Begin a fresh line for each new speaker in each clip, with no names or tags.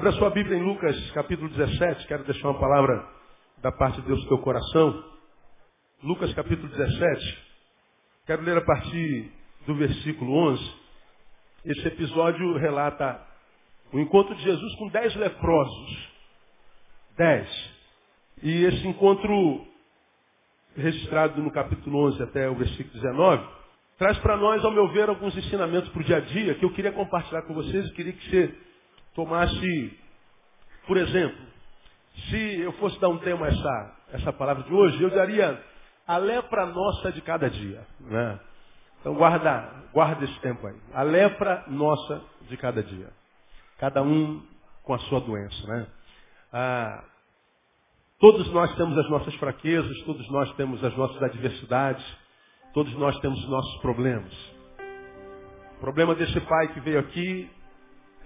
Abra sua Bíblia em Lucas capítulo 17. Quero deixar uma palavra da parte de Deus no teu coração. Lucas capítulo 17. Quero ler a partir do versículo 11. Esse episódio relata o encontro de Jesus com dez leprosos. Dez. E esse encontro, registrado no capítulo 11 até o versículo 19, traz para nós, ao meu ver, alguns ensinamentos para o dia a dia que eu queria compartilhar com vocês e queria que você tomasse, por exemplo, se eu fosse dar um tema a essa, essa palavra de hoje, eu daria a lepra nossa de cada dia. Né? Então guarda, guarda esse tempo aí. A lepra nossa de cada dia. Cada um com a sua doença. Né? Ah, todos nós temos as nossas fraquezas, todos nós temos as nossas adversidades, todos nós temos os nossos problemas. O problema desse pai que veio aqui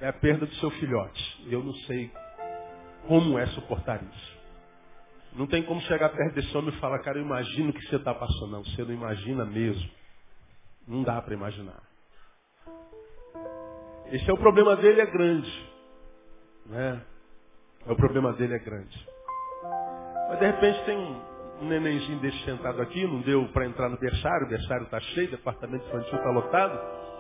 é a perda do seu filhote. Eu não sei como é suportar isso. Não tem como chegar perto desse homem e falar, cara, eu imagino o que você está passando. Não, você não imagina mesmo. Não dá para imaginar. Esse é o problema dele, é grande. Né? É o problema dele, é grande. Mas de repente tem um, um nenenzinho desse sentado aqui, não deu para entrar no berçário, o berçário está cheio, o departamento infantil está lotado.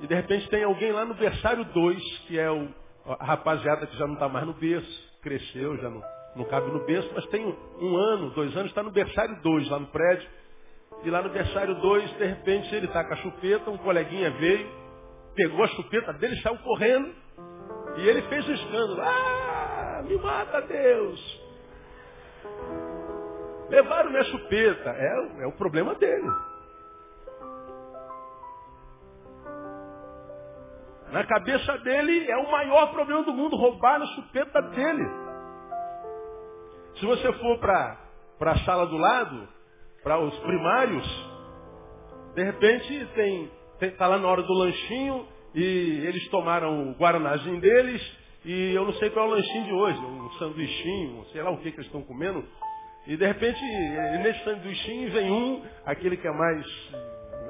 E de repente tem alguém lá no berçário 2, que é o, a rapaziada que já não está mais no berço, cresceu, já não, não cabe no berço, mas tem um, um ano, dois anos, está no berçário 2 lá no prédio. E lá no berçário 2, de repente, ele está com a chupeta, um coleguinha veio, pegou a chupeta dele, saiu correndo, e ele fez um escândalo. Ah, me mata Deus! Levaram minha chupeta. É, é o problema dele. Na cabeça dele é o maior problema do mundo, roubar a chupeta dele. Se você for para a sala do lado, para os primários, de repente tem, está lá na hora do lanchinho e eles tomaram o guaranazinho deles e eu não sei qual é o lanchinho de hoje, um sanduichinho, sei lá o que, que eles estão comendo. E de repente, nesse sanduichinho vem um, aquele que é mais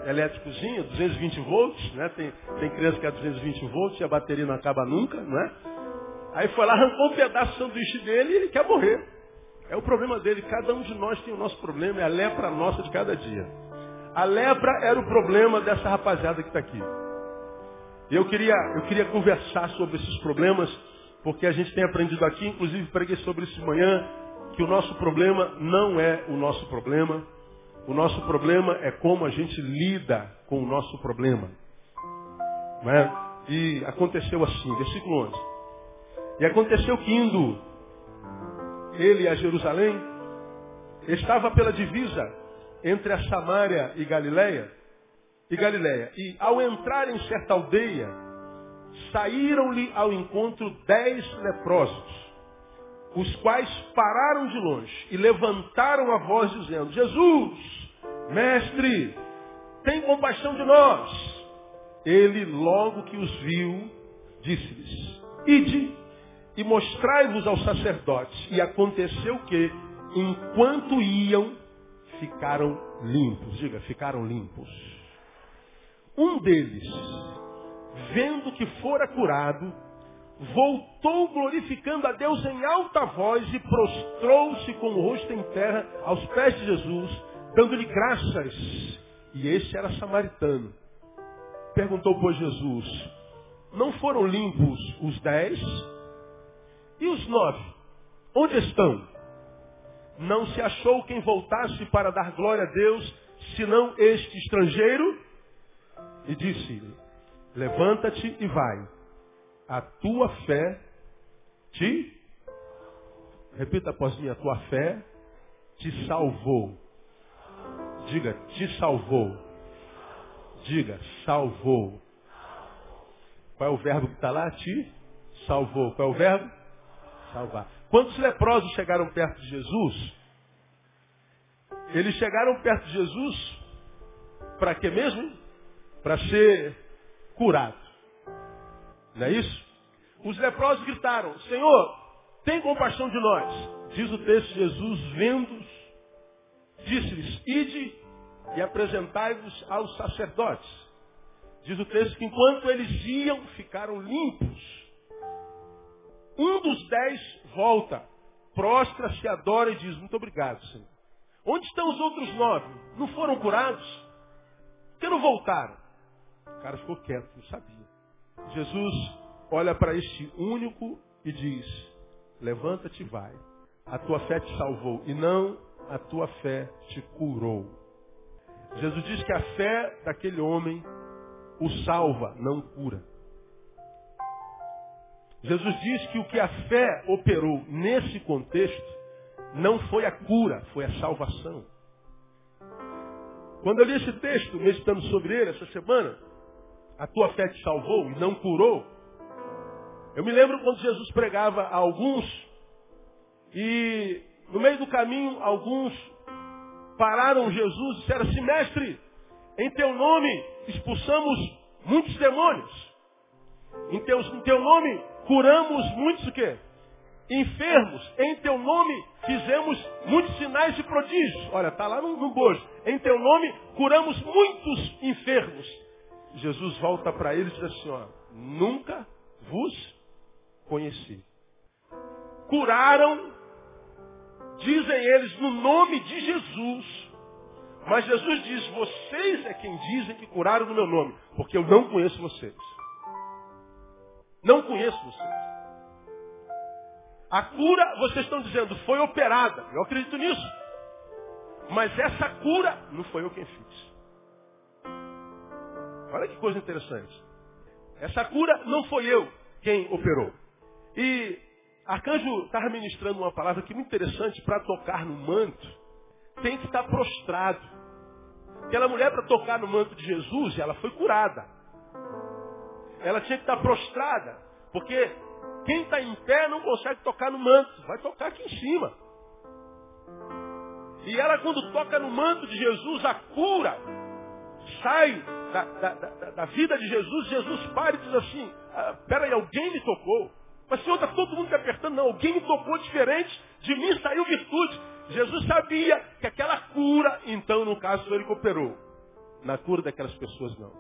elétricozinho, 220 volts, né? Tem, tem criança que é 220 volts e a bateria não acaba nunca, né? Aí foi lá, arrancou um pedaço do sanduíche dele e ele quer morrer. É o problema dele. Cada um de nós tem o nosso problema, é a lepra nossa de cada dia. A lepra era o problema dessa rapaziada que está aqui. Eu queria, eu queria conversar sobre esses problemas, porque a gente tem aprendido aqui, inclusive preguei sobre isso de manhã, que o nosso problema não é o nosso problema, o nosso problema é como a gente lida com o nosso problema. É? E aconteceu assim, versículo 11. E aconteceu que indo ele a Jerusalém, estava pela divisa entre a Samária e Galiléia, e Galiléia. E ao entrar em certa aldeia, saíram-lhe ao encontro dez leprosos, os quais pararam de longe e levantaram a voz dizendo, Jesus, Mestre, tem compaixão de nós. Ele, logo que os viu, disse-lhes, ide e mostrai-vos aos sacerdotes. E aconteceu que, enquanto iam, ficaram limpos. Diga, ficaram limpos. Um deles, vendo que fora curado, voltou glorificando a Deus em alta voz e prostrou-se com o rosto em terra aos pés de Jesus, dando-lhe graças. E esse era samaritano. Perguntou, pois, Jesus, não foram limpos os dez? E os nove? Onde estão? Não se achou quem voltasse para dar glória a Deus, senão este estrangeiro? E disse-lhe, levanta-te e vai. A tua fé te... Repita após mim, a tua fé te salvou. Diga, te salvou. Diga, salvou. Qual é o verbo que está lá? Te salvou. Qual é o verbo? Salvar. Quantos leprosos chegaram perto de Jesus? Eles chegaram perto de Jesus para quê mesmo? Para ser curado. Não é isso? Os leprosos gritaram, Senhor, tem compaixão de nós. Diz o texto, Jesus vendo disse-lhes, ide e apresentai-vos aos sacerdotes. Diz o texto que enquanto eles iam, ficaram limpos. Um dos dez volta, prostra-se, adora e diz, muito obrigado, Senhor. Onde estão os outros nove? Não foram curados? Por que não voltaram? O cara ficou quieto, não sabia. Jesus olha para este único e diz, levanta-te e vai. A tua fé te salvou e não a tua fé te curou. Jesus diz que a fé daquele homem o salva, não cura. Jesus diz que o que a fé operou nesse contexto não foi a cura, foi a salvação. Quando eu li esse texto, meditando sobre ele essa semana, a tua fé te salvou e não curou. Eu me lembro quando Jesus pregava a alguns e no meio do caminho alguns pararam Jesus e disseram assim, mestre, em teu nome expulsamos muitos demônios. Em teu, em teu nome curamos muitos o quê? Enfermos. Em teu nome fizemos muitos sinais e prodígios. Olha, está lá no, no bojo. Em teu nome curamos muitos enfermos. Jesus volta para eles e diz assim, ó, nunca vos conheci. Curaram, dizem eles, no nome de Jesus. Mas Jesus diz, vocês é quem dizem que curaram no meu nome, porque eu não conheço vocês. Não conheço vocês. A cura, vocês estão dizendo, foi operada. Eu acredito nisso. Mas essa cura não foi eu quem fiz. Olha que coisa interessante. Essa cura não foi eu quem operou. E Arcanjo estava ministrando uma palavra que é muito interessante para tocar no manto. Tem que estar prostrado. Aquela mulher para tocar no manto de Jesus, ela foi curada. Ela tinha que estar prostrada. Porque quem está em pé não consegue tocar no manto. Vai tocar aqui em cima. E ela quando toca no manto de Jesus, a cura sai da, da, da, da vida de Jesus. Jesus para e diz assim, ah, peraí, alguém me tocou. Mas Senhor, está todo mundo me apertando. Não, alguém me tocou diferente. De mim saiu virtude. Jesus sabia que aquela cura, então no caso ele que operou. Na cura daquelas pessoas não.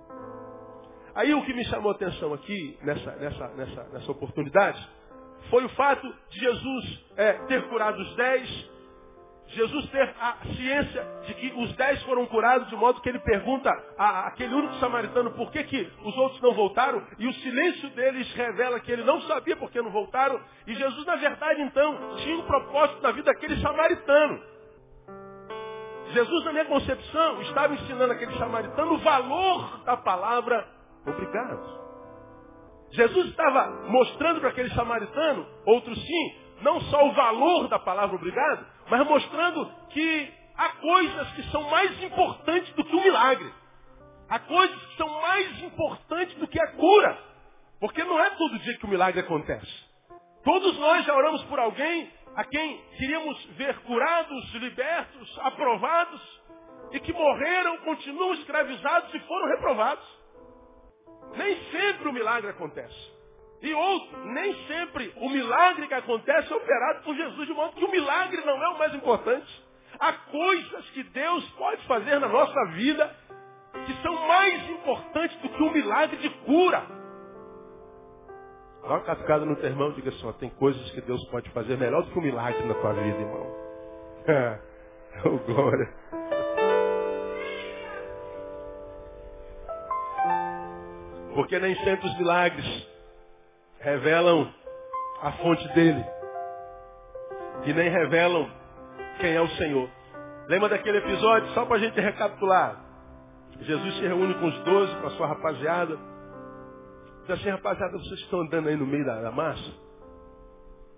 Aí o que me chamou a atenção aqui, nessa, nessa, nessa, nessa oportunidade, foi o fato de Jesus é, ter curado os dez, Jesus ter a ciência de que os dez foram curados, de modo que ele pergunta a aquele único samaritano por que, que os outros não voltaram, e o silêncio deles revela que ele não sabia por que não voltaram, e Jesus, na verdade, então, tinha um propósito na vida daquele samaritano. Jesus, na minha concepção, estava ensinando aquele samaritano o valor da palavra obrigado. Jesus estava mostrando para aquele samaritano, outro sim, não só o valor da palavra obrigado, mas mostrando que há coisas que são mais importantes do que o milagre. Há coisas que são mais importantes do que a cura. Porque não é todo dia que o milagre acontece. Todos nós já oramos por alguém a quem queríamos ver curados, libertos, aprovados, e que morreram, continuam escravizados e foram reprovados. Nem sempre o milagre acontece. E outro, nem sempre o milagre que acontece é operado por Jesus, de modo que o milagre não é o mais importante. Há coisas que Deus pode fazer na nossa vida que são mais importantes do que um milagre de cura. Dá uma cascada no teu irmão e diga assim, ó, tem coisas que Deus pode fazer melhor do que um milagre na tua vida, irmão. oh, glória. Porque nem sempre os milagres revelam a fonte dele. E nem revelam quem é o Senhor. Lembra daquele episódio? Só para a gente recapitular. Jesus se reúne com os doze, com a sua rapaziada. Diz assim, rapaziada, vocês estão andando aí no meio da, da massa?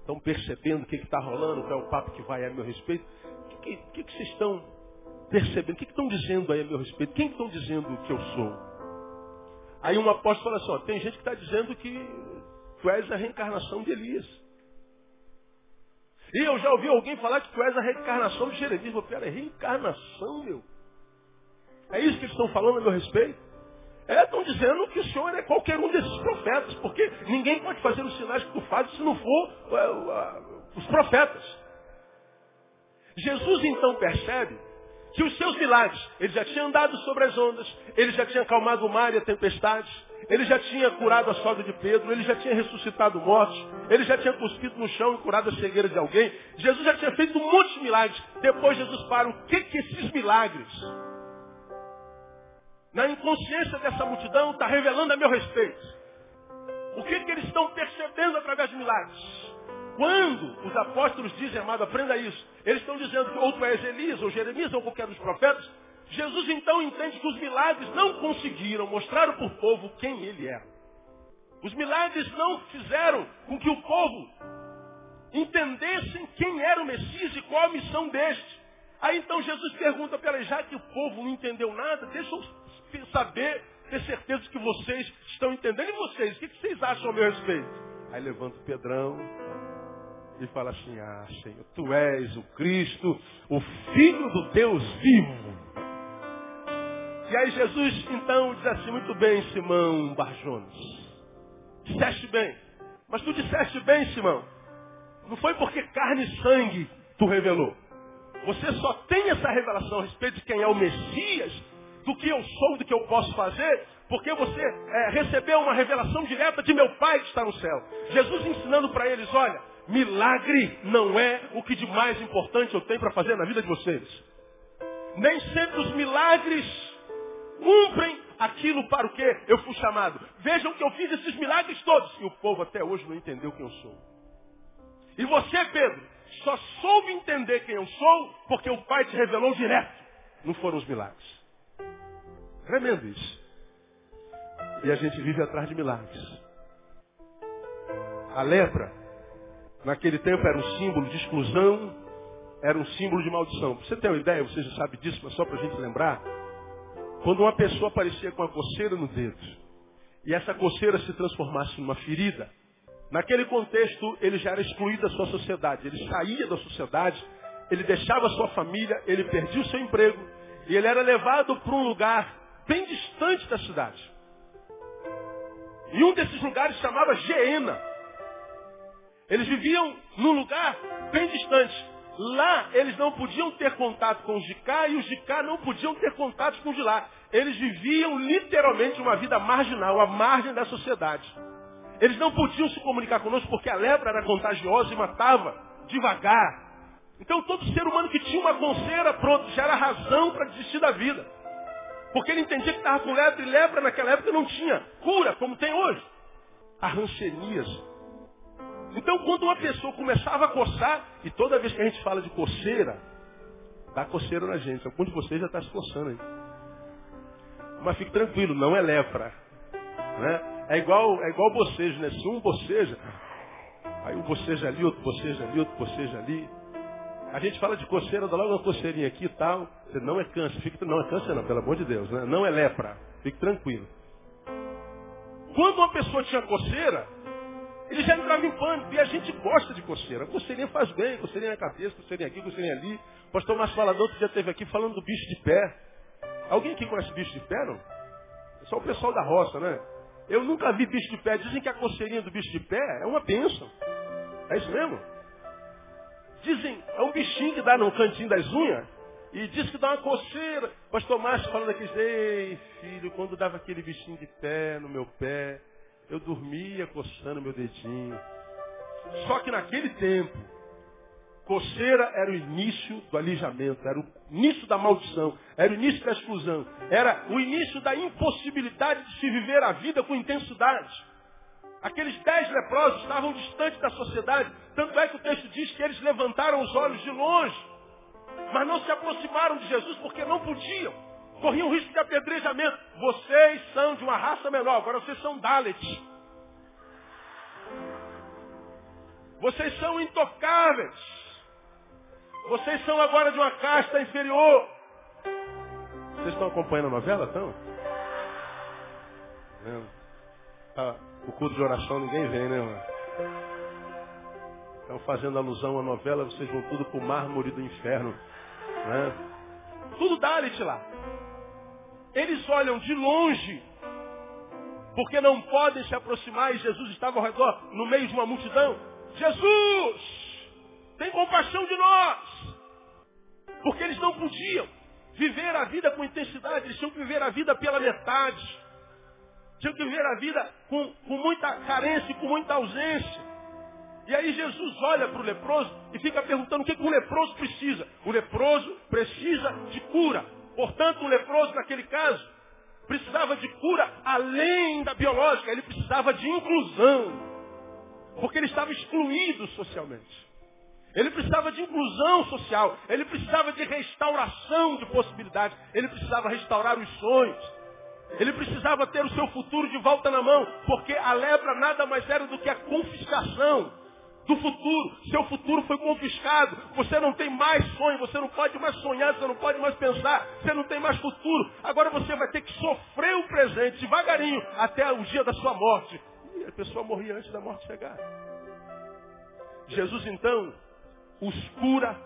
Estão percebendo o que está rolando? Qual é o papo que vai a meu respeito? O que, que, que, vocês estão percebendo? O que, estão dizendo aí a meu respeito? Quem estão dizendo que eu sou? Aí um apóstolo fala assim, ó, tem gente que está dizendo que Tu és a reencarnação de Elias. E eu já ouvi alguém falar que tu és a reencarnação de Jeremias. Meu pera, é reencarnação, meu. É isso que eles estão falando a meu respeito? É, estão dizendo que o Senhor é qualquer um desses profetas, porque ninguém pode fazer os sinais que tu fazes se não for uh, uh, os profetas. Jesus então percebe que os seus milagres, ele já tinha andado sobre as ondas, ele já tinha acalmado o mar e a tempestade, ele já tinha curado a sogra de Pedro, ele já tinha ressuscitado mortos, ele já tinha cuspido no chão e curado a cegueira de alguém. Jesus já tinha feito de milagres. Depois Jesus para, o que que esses milagres? Na inconsciência dessa multidão está revelando a meu respeito. O que, que eles estão percebendo através de milagres? Quando os apóstolos dizem, amado, aprenda isso, eles estão dizendo que ou tu és Elias, ou Jeremias, ou qualquer dos profetas, Jesus então entende que os milagres não conseguiram mostrar para o povo quem ele era. Os milagres não fizeram com que o povo entendessem quem era o Messias e qual a missão deste. Aí então Jesus pergunta eles, já que o povo não entendeu nada, deixa eu saber, ter certeza que vocês estão entendendo. E vocês, o que vocês acham a meu respeito? Aí levanta o Pedrão, e fala assim: Ah, Senhor, tu és o Cristo, o Filho do Deus vivo. E aí Jesus então diz assim: Muito bem, Simão Barjones. Disseste bem. Mas tu disseste bem, Simão. Não foi porque carne e sangue tu revelou. Você só tem essa revelação a respeito de quem é o Messias, do que eu sou, do que eu posso fazer, porque você é, recebeu uma revelação direta de meu Pai que está no céu. Jesus ensinando para eles, olha, Milagre não é o que de mais importante eu tenho para fazer na vida de vocês. Nem sempre os milagres cumprem aquilo para o que eu fui chamado. Vejam que eu fiz esses milagres todos. E o povo até hoje não entendeu quem eu sou. E você, Pedro, só soube entender quem eu sou porque o Pai te revelou direto. Não foram os milagres. Tremendo isso. E a gente vive atrás de milagres. A lepra Naquele tempo era um símbolo de exclusão, era um símbolo de maldição. Você ter uma ideia, você já sabe disso, mas só para a gente lembrar. Quando uma pessoa aparecia com uma coceira no dedo, e essa coceira se transformasse numa ferida, naquele contexto ele já era excluído da sua sociedade. Ele saía da sociedade, ele deixava a sua família, ele perdia o seu emprego, e ele era levado para um lugar bem distante da cidade. E um desses lugares chamava Geena. Eles viviam num lugar bem distante. Lá eles não podiam ter contato com os de cá e os de cá não podiam ter contato com os de lá. Eles viviam literalmente uma vida marginal, à margem da sociedade. Eles não podiam se comunicar conosco porque a lepra era contagiosa e matava devagar. Então todo ser humano que tinha uma conceira, pronto, já era razão para desistir da vida. Porque ele entendia que estava com lepra e lepra naquela época não tinha cura, como tem hoje. A então, quando uma pessoa começava a coçar, e toda vez que a gente fala de coceira, dá coceira na gente. Algum de vocês já está se coçando aí. Mas fique tranquilo, não é lepra. Né? É igual é igual bocejo, né? Se um boceja, aí um boceja ali, outro boceja ali, outro boceja ali. A gente fala de coceira, dá logo uma coceirinha aqui e tal. Você não é câncer, fique, não é câncer não, pelo amor de Deus, né? Não é lepra, fique tranquilo. Quando uma pessoa tinha coceira, ele já entrava em pânico. E a gente gosta de coceira. Coceirinha faz bem, coceirinha na cabeça, coceirinha aqui, coceirinha ali. O pastor Márcio Falador outro dia esteve aqui falando do bicho de pé. Alguém aqui conhece bicho de pé, não? É só o pessoal da roça, né? Eu nunca vi bicho de pé. Dizem que a coceirinha do bicho de pé é uma bênção. É isso mesmo? Dizem, é um bichinho que dá no cantinho das unhas. E diz que dá uma coceira. Pastor Márcio falando aqui, ei filho, quando dava aquele bichinho de pé no meu pé, eu dormia coçando meu dedinho. Só que naquele tempo, coceira era o início do alijamento, era o início da maldição, era o início da exclusão, era o início da impossibilidade de se viver a vida com intensidade. Aqueles dez leprosos estavam distantes da sociedade, tanto é que o texto diz que eles levantaram os olhos de longe, mas não se aproximaram de Jesus porque não podiam corriam risco de apedrejamento. Vocês são de uma raça menor, agora vocês são Dalits. Vocês são intocáveis. Vocês são agora de uma casta inferior. Vocês estão acompanhando a novela, estão? Ah, o culto de oração ninguém vem, né, mano? Estão fazendo alusão à novela, vocês vão tudo para o mármore do inferno. Né? Tudo Dalit lá. Eles olham de longe, porque não podem se aproximar, e Jesus estava ao redor, no meio de uma multidão. Jesus, tem compaixão de nós! Porque eles não podiam. viver a vida com intensidade, eles tinham que viver a vida pela metade. Tinham que viver a vida com, com muita carência e com muita ausência. E aí Jesus olha para o leproso e fica perguntando o que, que o leproso precisa. O leproso precisa de cura. Portanto, o leproso, naquele caso, precisava de cura além da biológica, ele precisava de inclusão. Porque ele estava excluído socialmente. Ele precisava de inclusão social, ele precisava de restauração de possibilidades, ele precisava restaurar os sonhos. Ele precisava ter o seu futuro de volta na mão, porque a lepra nada mais era do que a confiscação do futuro. Seu futuro foi confiscado. Você não tem mais sonho, você não pode mais sonhar, você não pode mais pensar, você não tem mais futuro. Agora você vai ter que sofrer o presente devagarinho até o dia da sua morte. E a pessoa morria antes da morte chegar. Jesus então os cura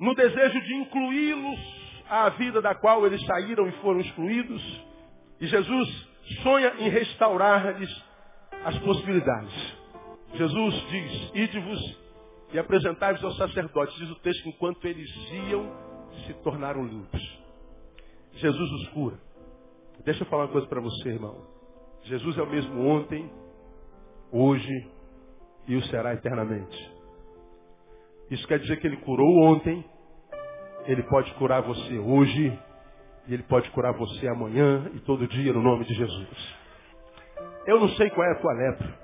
no desejo de incluí-los à vida da qual eles saíram e foram excluídos. E Jesus sonha em restaurar-lhes as possibilidades. Jesus diz, ide-vos e apresentai-vos aos sacerdotes. Diz o texto, enquanto eles iam, se tornaram limpos. Jesus os cura. Deixa eu falar uma coisa para você, irmão. Jesus é o mesmo ontem, hoje e o será eternamente. Isso quer dizer que ele curou ontem, ele pode curar você hoje, e ele pode curar você amanhã e todo dia no nome de Jesus. Eu não sei qual é a tua lepra.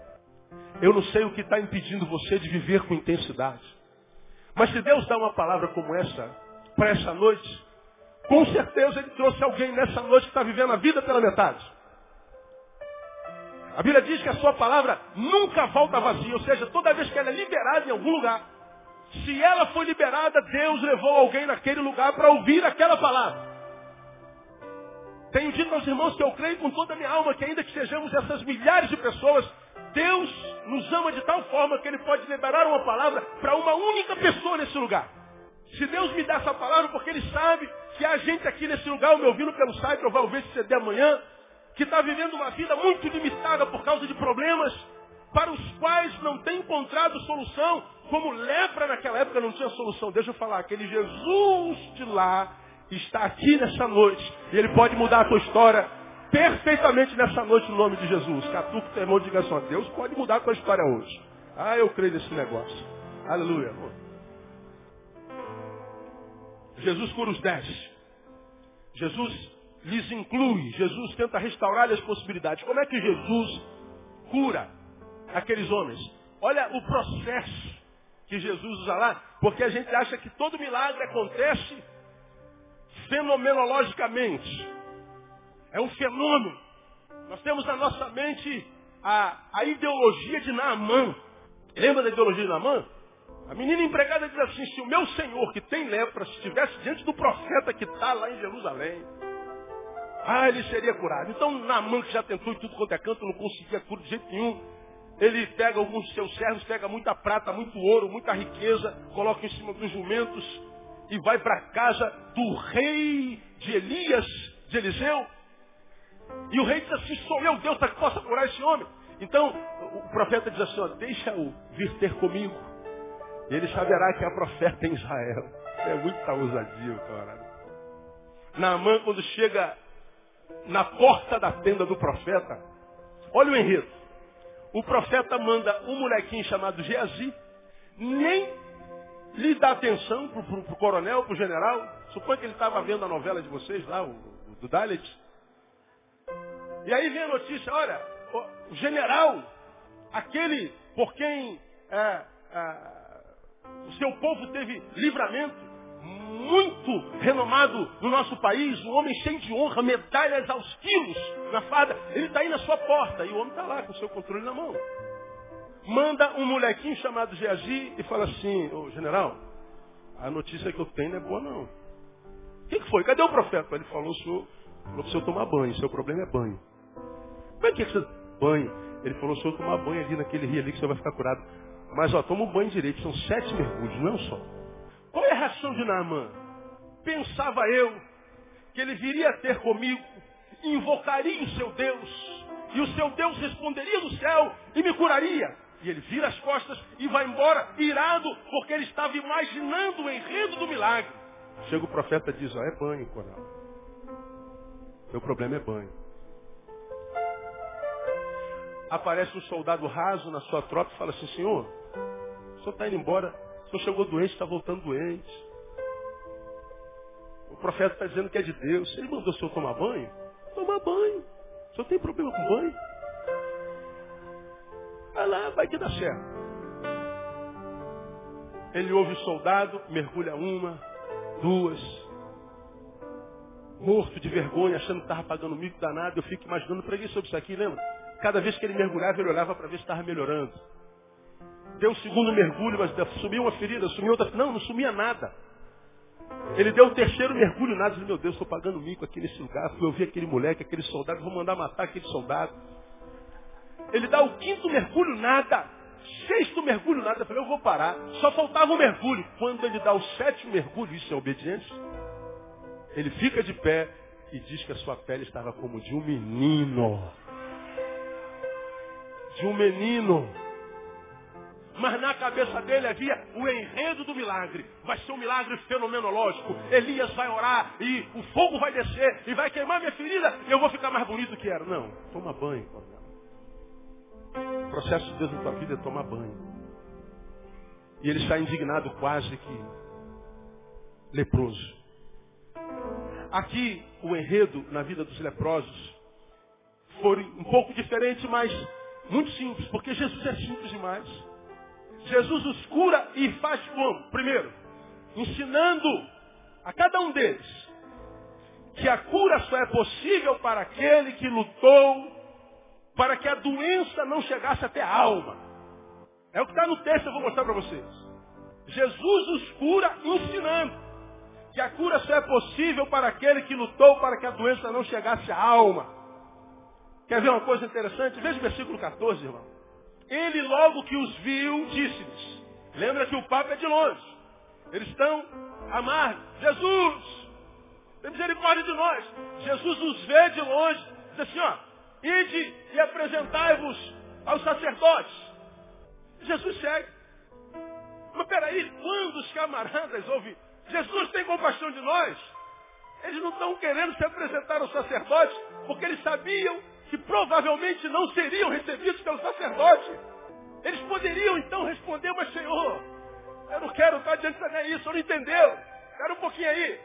Eu não sei o que está impedindo você de viver com intensidade. Mas se Deus dá uma palavra como essa, para essa noite, com certeza Ele trouxe alguém nessa noite que está vivendo a vida pela metade. A Bíblia diz que a sua palavra nunca volta vazia, ou seja, toda vez que ela é liberada em algum lugar, se ela foi liberada, Deus levou alguém naquele lugar para ouvir aquela palavra. Tenho dito aos irmãos que eu creio com toda a minha alma que ainda que sejamos essas milhares de pessoas, Deus nos ama de tal forma que Ele pode liberar uma palavra para uma única pessoa nesse lugar. Se Deus me dá essa palavra, porque Ele sabe que há gente aqui nesse lugar, me ouvindo pelo site, ou vai ouvir esse CD amanhã, que está vivendo uma vida muito limitada por causa de problemas para os quais não tem encontrado solução, como lepra naquela época não tinha solução. Deixa eu falar, aquele Jesus de lá está aqui nessa noite e ele pode mudar a tua história perfeitamente nessa noite no nome de Jesus. Catuco teu irmão diga assim, Deus pode mudar a tua história hoje. Ah, eu creio nesse negócio. Aleluia. Jesus cura os dez. Jesus lhes inclui. Jesus tenta restaurar as possibilidades. Como é que Jesus cura aqueles homens? Olha o processo que Jesus usa lá, porque a gente acha que todo milagre acontece fenomenologicamente. É um fenômeno. Nós temos na nossa mente a, a ideologia de Naamã. Lembra da ideologia de Naamã? A menina empregada diz assim, se o meu Senhor que tem lepra estivesse diante do profeta que está lá em Jerusalém, ah, ele seria curado. Então Naamã que já tentou em tudo quanto é canto, não conseguia cura de jeito nenhum. Ele pega alguns de seus servos, pega muita prata, muito ouro, muita riqueza, coloca em cima dos jumentos e vai para a casa do rei de Elias, de Eliseu. E o rei diz assim, sou eu Deus que possa curar esse homem. Então, o profeta diz assim, deixa-o vir ter comigo. Ele saberá que é profeta em Israel. É muita ousadia, cara. Naamã, quando chega na porta da tenda do profeta, olha o enredo. O profeta manda um molequinho chamado Geazi, nem lhe dá atenção para o coronel, para o general. Suponho que ele estava vendo a novela de vocês lá, o do Dalit. E aí vem a notícia, olha, o general, aquele por quem é, é, o seu povo teve livramento, muito renomado no nosso país, um homem cheio de honra, medalhas aos quilos na fada, ele está aí na sua porta e o homem está lá com o seu controle na mão. Manda um molequinho chamado Geazi e fala assim, ô general, a notícia que eu tenho não é boa não. O que, que foi? Cadê o profeta? Ele falou, o senhor, falou para o senhor tomar banho, seu problema é banho. Como é que, você banho? Ele falou, o senhor tomar banho ali naquele rio ali que o senhor vai ficar curado. Mas ó, toma um banho direito, são sete mergulhos, não é só. Qual é a reação de Naamã? Pensava eu que ele viria ter comigo, invocaria o seu Deus, e o seu Deus responderia do céu e me curaria. E ele vira as costas e vai embora irado, porque ele estava imaginando o enredo do milagre. Chega o profeta e diz, ó, é banho, coral. Meu problema é banho. Aparece um soldado raso na sua tropa e fala assim, senhor, o senhor está indo embora, o senhor chegou doente, está voltando doente. O profeta está dizendo que é de Deus. Ele mandou o senhor tomar banho? Tomar banho. O senhor tem problema com banho? Vai lá, vai que dá certo. Ele ouve o soldado, mergulha uma, duas. Morto de vergonha, achando que estava pagando mico danado. Eu fico imaginando, preguei sobre isso aqui, lembra? Cada vez que ele mergulhava, ele olhava para ver se estava melhorando. Deu o segundo mergulho, mas sumiu uma ferida, sumiu outra. Não, não sumia nada. Ele deu o terceiro mergulho, nada. Disse, meu Deus, estou pagando mico aqui nesse lugar. Fui ouvir aquele moleque, aquele soldado, vou mandar matar aquele soldado. Ele dá o quinto mergulho, nada. Sexto mergulho, nada. Eu falei, eu vou parar. Só faltava um mergulho. Quando ele dá o sétimo mergulho, isso é obediência, ele fica de pé e diz que a sua pele estava como de um menino. De um menino. Mas na cabeça dele havia o enredo do milagre. Vai ser um milagre fenomenológico. Elias vai orar e o fogo vai descer e vai queimar minha ferida e eu vou ficar mais bonito que era. Não, toma banho, coronel. O processo de Deus na tua vida é tomar banho. E ele está indignado quase que leproso. Aqui o enredo na vida dos leprosos foi um pouco diferente, mas muito simples, porque Jesus é simples demais. Jesus os cura e faz como? Primeiro, ensinando a cada um deles que a cura só é possível para aquele que lutou para que a doença não chegasse até a alma. É o que está no texto, eu vou mostrar para vocês. Jesus os cura ensinando que a cura só é possível para aquele que lutou para que a doença não chegasse à alma. Quer ver uma coisa interessante? Veja o versículo 14, irmão. Ele logo que os viu, disse-lhes. Lembra que o Papa é de longe. Eles estão amargos. Jesus, tem misericórdia de nós. Jesus os vê de longe. Diz assim, ó, ide e apresentai-vos aos sacerdotes. Jesus segue. Mas peraí, quando os camaradas ouvem, Jesus tem compaixão de nós, eles não estão querendo se apresentar aos sacerdotes, porque eles sabiam que provavelmente não seriam recebidos pelo sacerdote. Eles poderiam então responder, mas Senhor, eu não quero estar diante da isso, não entendeu. Espera um pouquinho aí.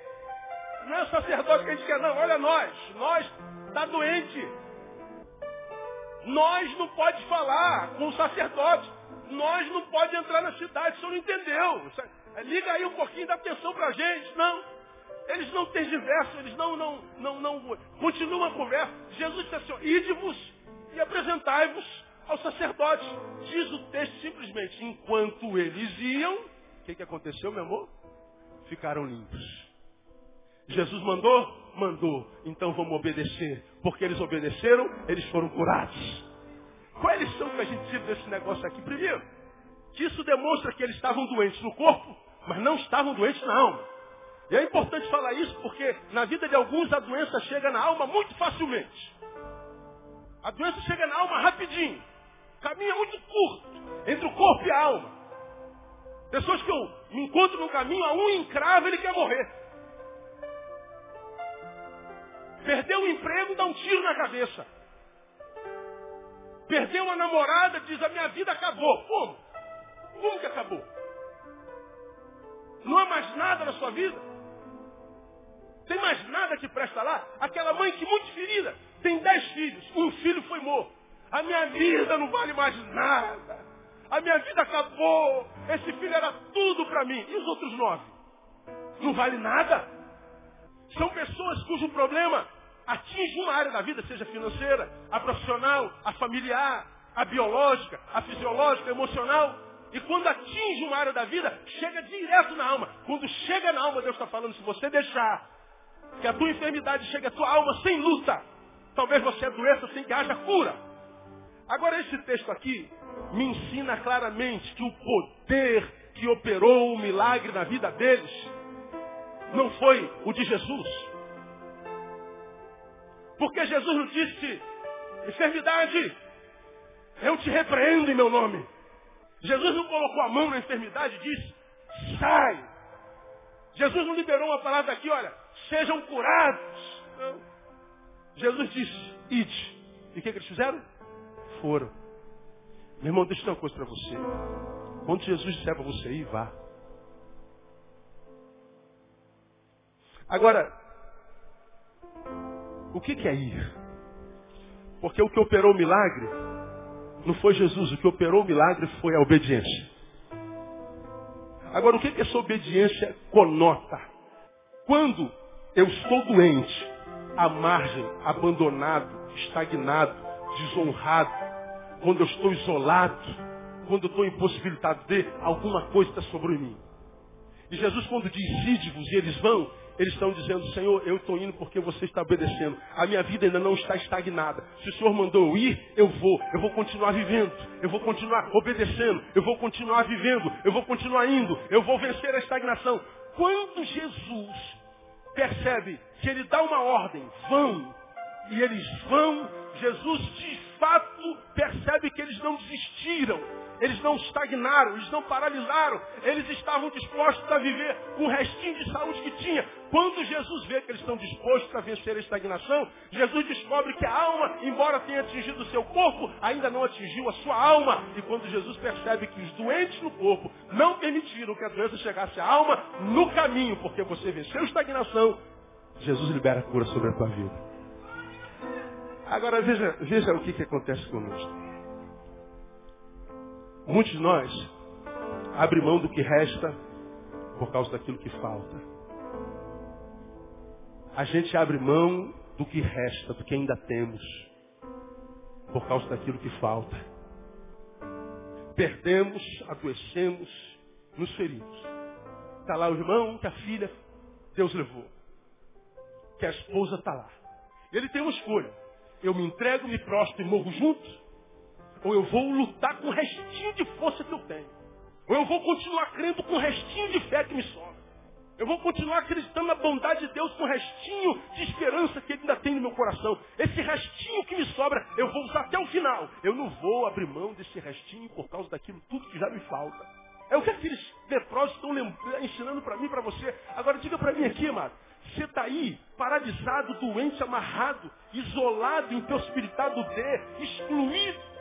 Não é o sacerdote que a gente quer, não. Olha nós. Nós está doente. Nós não pode falar com o sacerdote. Nós não pode entrar na cidade, o senhor não entendeu. Liga aí um pouquinho, dá atenção para a gente. Não. Eles não têm diverso, eles não, não, não, não continuam a conversa. Jesus disse assim, ide-vos e apresentai-vos ao sacerdote. Diz o texto simplesmente, enquanto eles iam, o que, que aconteceu, meu amor? Ficaram limpos. Jesus mandou? Mandou. Então vamos obedecer. Porque eles obedeceram, eles foram curados. Qual é a lição que a gente tira desse negócio aqui? Primeiro, que isso demonstra que eles estavam doentes no corpo, mas não estavam doentes na alma. E é importante falar isso porque na vida de alguns a doença chega na alma muito facilmente. A doença chega na alma rapidinho. O caminho é muito curto entre o corpo e a alma. Pessoas que eu me encontro no caminho, a um encrava, ele quer morrer. Perdeu o emprego, dá um tiro na cabeça. Perdeu uma namorada, diz a minha vida acabou. Como? Como que acabou? Não há mais nada na sua vida? Tem mais nada que presta lá? Aquela mãe que muito ferida, tem dez filhos, um filho foi morto. A minha vida não vale mais nada. A minha vida acabou. Esse filho era tudo para mim. E os outros nove? Não vale nada. São pessoas cujo problema atinge uma área da vida, seja financeira, a profissional, a familiar, a biológica, a fisiológica, a emocional. E quando atinge uma área da vida, chega direto na alma. Quando chega na alma, Deus está falando, se você deixar que a tua enfermidade chegue à tua alma sem luta. Talvez você doença sem que haja cura. Agora esse texto aqui me ensina claramente que o poder que operou o milagre na vida deles não foi o de Jesus. Porque Jesus não disse, enfermidade, eu te repreendo em meu nome. Jesus não colocou a mão na enfermidade e disse, sai. Jesus não liberou uma palavra aqui, olha, sejam curados. Não. Jesus disse, ide. E o que, que eles fizeram? Foram. Meu irmão, deixa eu dizer uma coisa para você. Quando Jesus disser para você ir, vá. Agora, o que, que é ir? Porque o que operou o milagre não foi Jesus, o que operou o milagre foi a obediência. Agora, o que, que essa obediência conota? Quando eu estou doente, à margem, abandonado, estagnado, desonrado, quando eu estou isolado, quando eu estou impossibilitado de, alguma coisa está sobre mim. E Jesus, quando diz, ide-vos e eles vão, eles estão dizendo, Senhor, eu estou indo porque você está obedecendo. A minha vida ainda não está estagnada. Se o Senhor mandou eu ir, eu vou. Eu vou continuar vivendo. Eu vou continuar obedecendo. Eu vou continuar vivendo. Eu vou continuar indo. Eu vou vencer a estagnação. Quando Jesus percebe que ele dá uma ordem, vão, e eles vão, Jesus de fato percebe que eles não desistiram. Eles não estagnaram, eles não paralisaram, eles estavam dispostos a viver com o restinho de saúde que tinha. Quando Jesus vê que eles estão dispostos a vencer a estagnação, Jesus descobre que a alma, embora tenha atingido o seu corpo, ainda não atingiu a sua alma. E quando Jesus percebe que os doentes no corpo não permitiram que a doença chegasse à alma, no caminho, porque você venceu a estagnação, Jesus libera a cura sobre a tua vida. Agora veja, veja o que, que acontece conosco. Muitos de nós abrem mão do que resta por causa daquilo que falta. A gente abre mão do que resta, do que ainda temos, por causa daquilo que falta. Perdemos, adoecemos, nos ferimos. Está lá o irmão que a filha Deus levou. Que a esposa está lá. Ele tem uma escolha. Eu me entrego, me prostro e morro junto, ou eu vou lutar com o restinho de força que eu tenho. Ou eu vou continuar crendo com o restinho de fé que me sobra. Eu vou continuar acreditando na bondade de Deus com o restinho de esperança que Ele ainda tem no meu coração. Esse restinho que me sobra, eu vou usar até o final. Eu não vou abrir mão desse restinho por causa daquilo tudo que já me falta. É o que aqueles leprosos estão ensinando para mim para você. Agora diga para mim aqui, amado. Você está aí, paralisado, doente, amarrado, isolado, impossibilitado de, excluído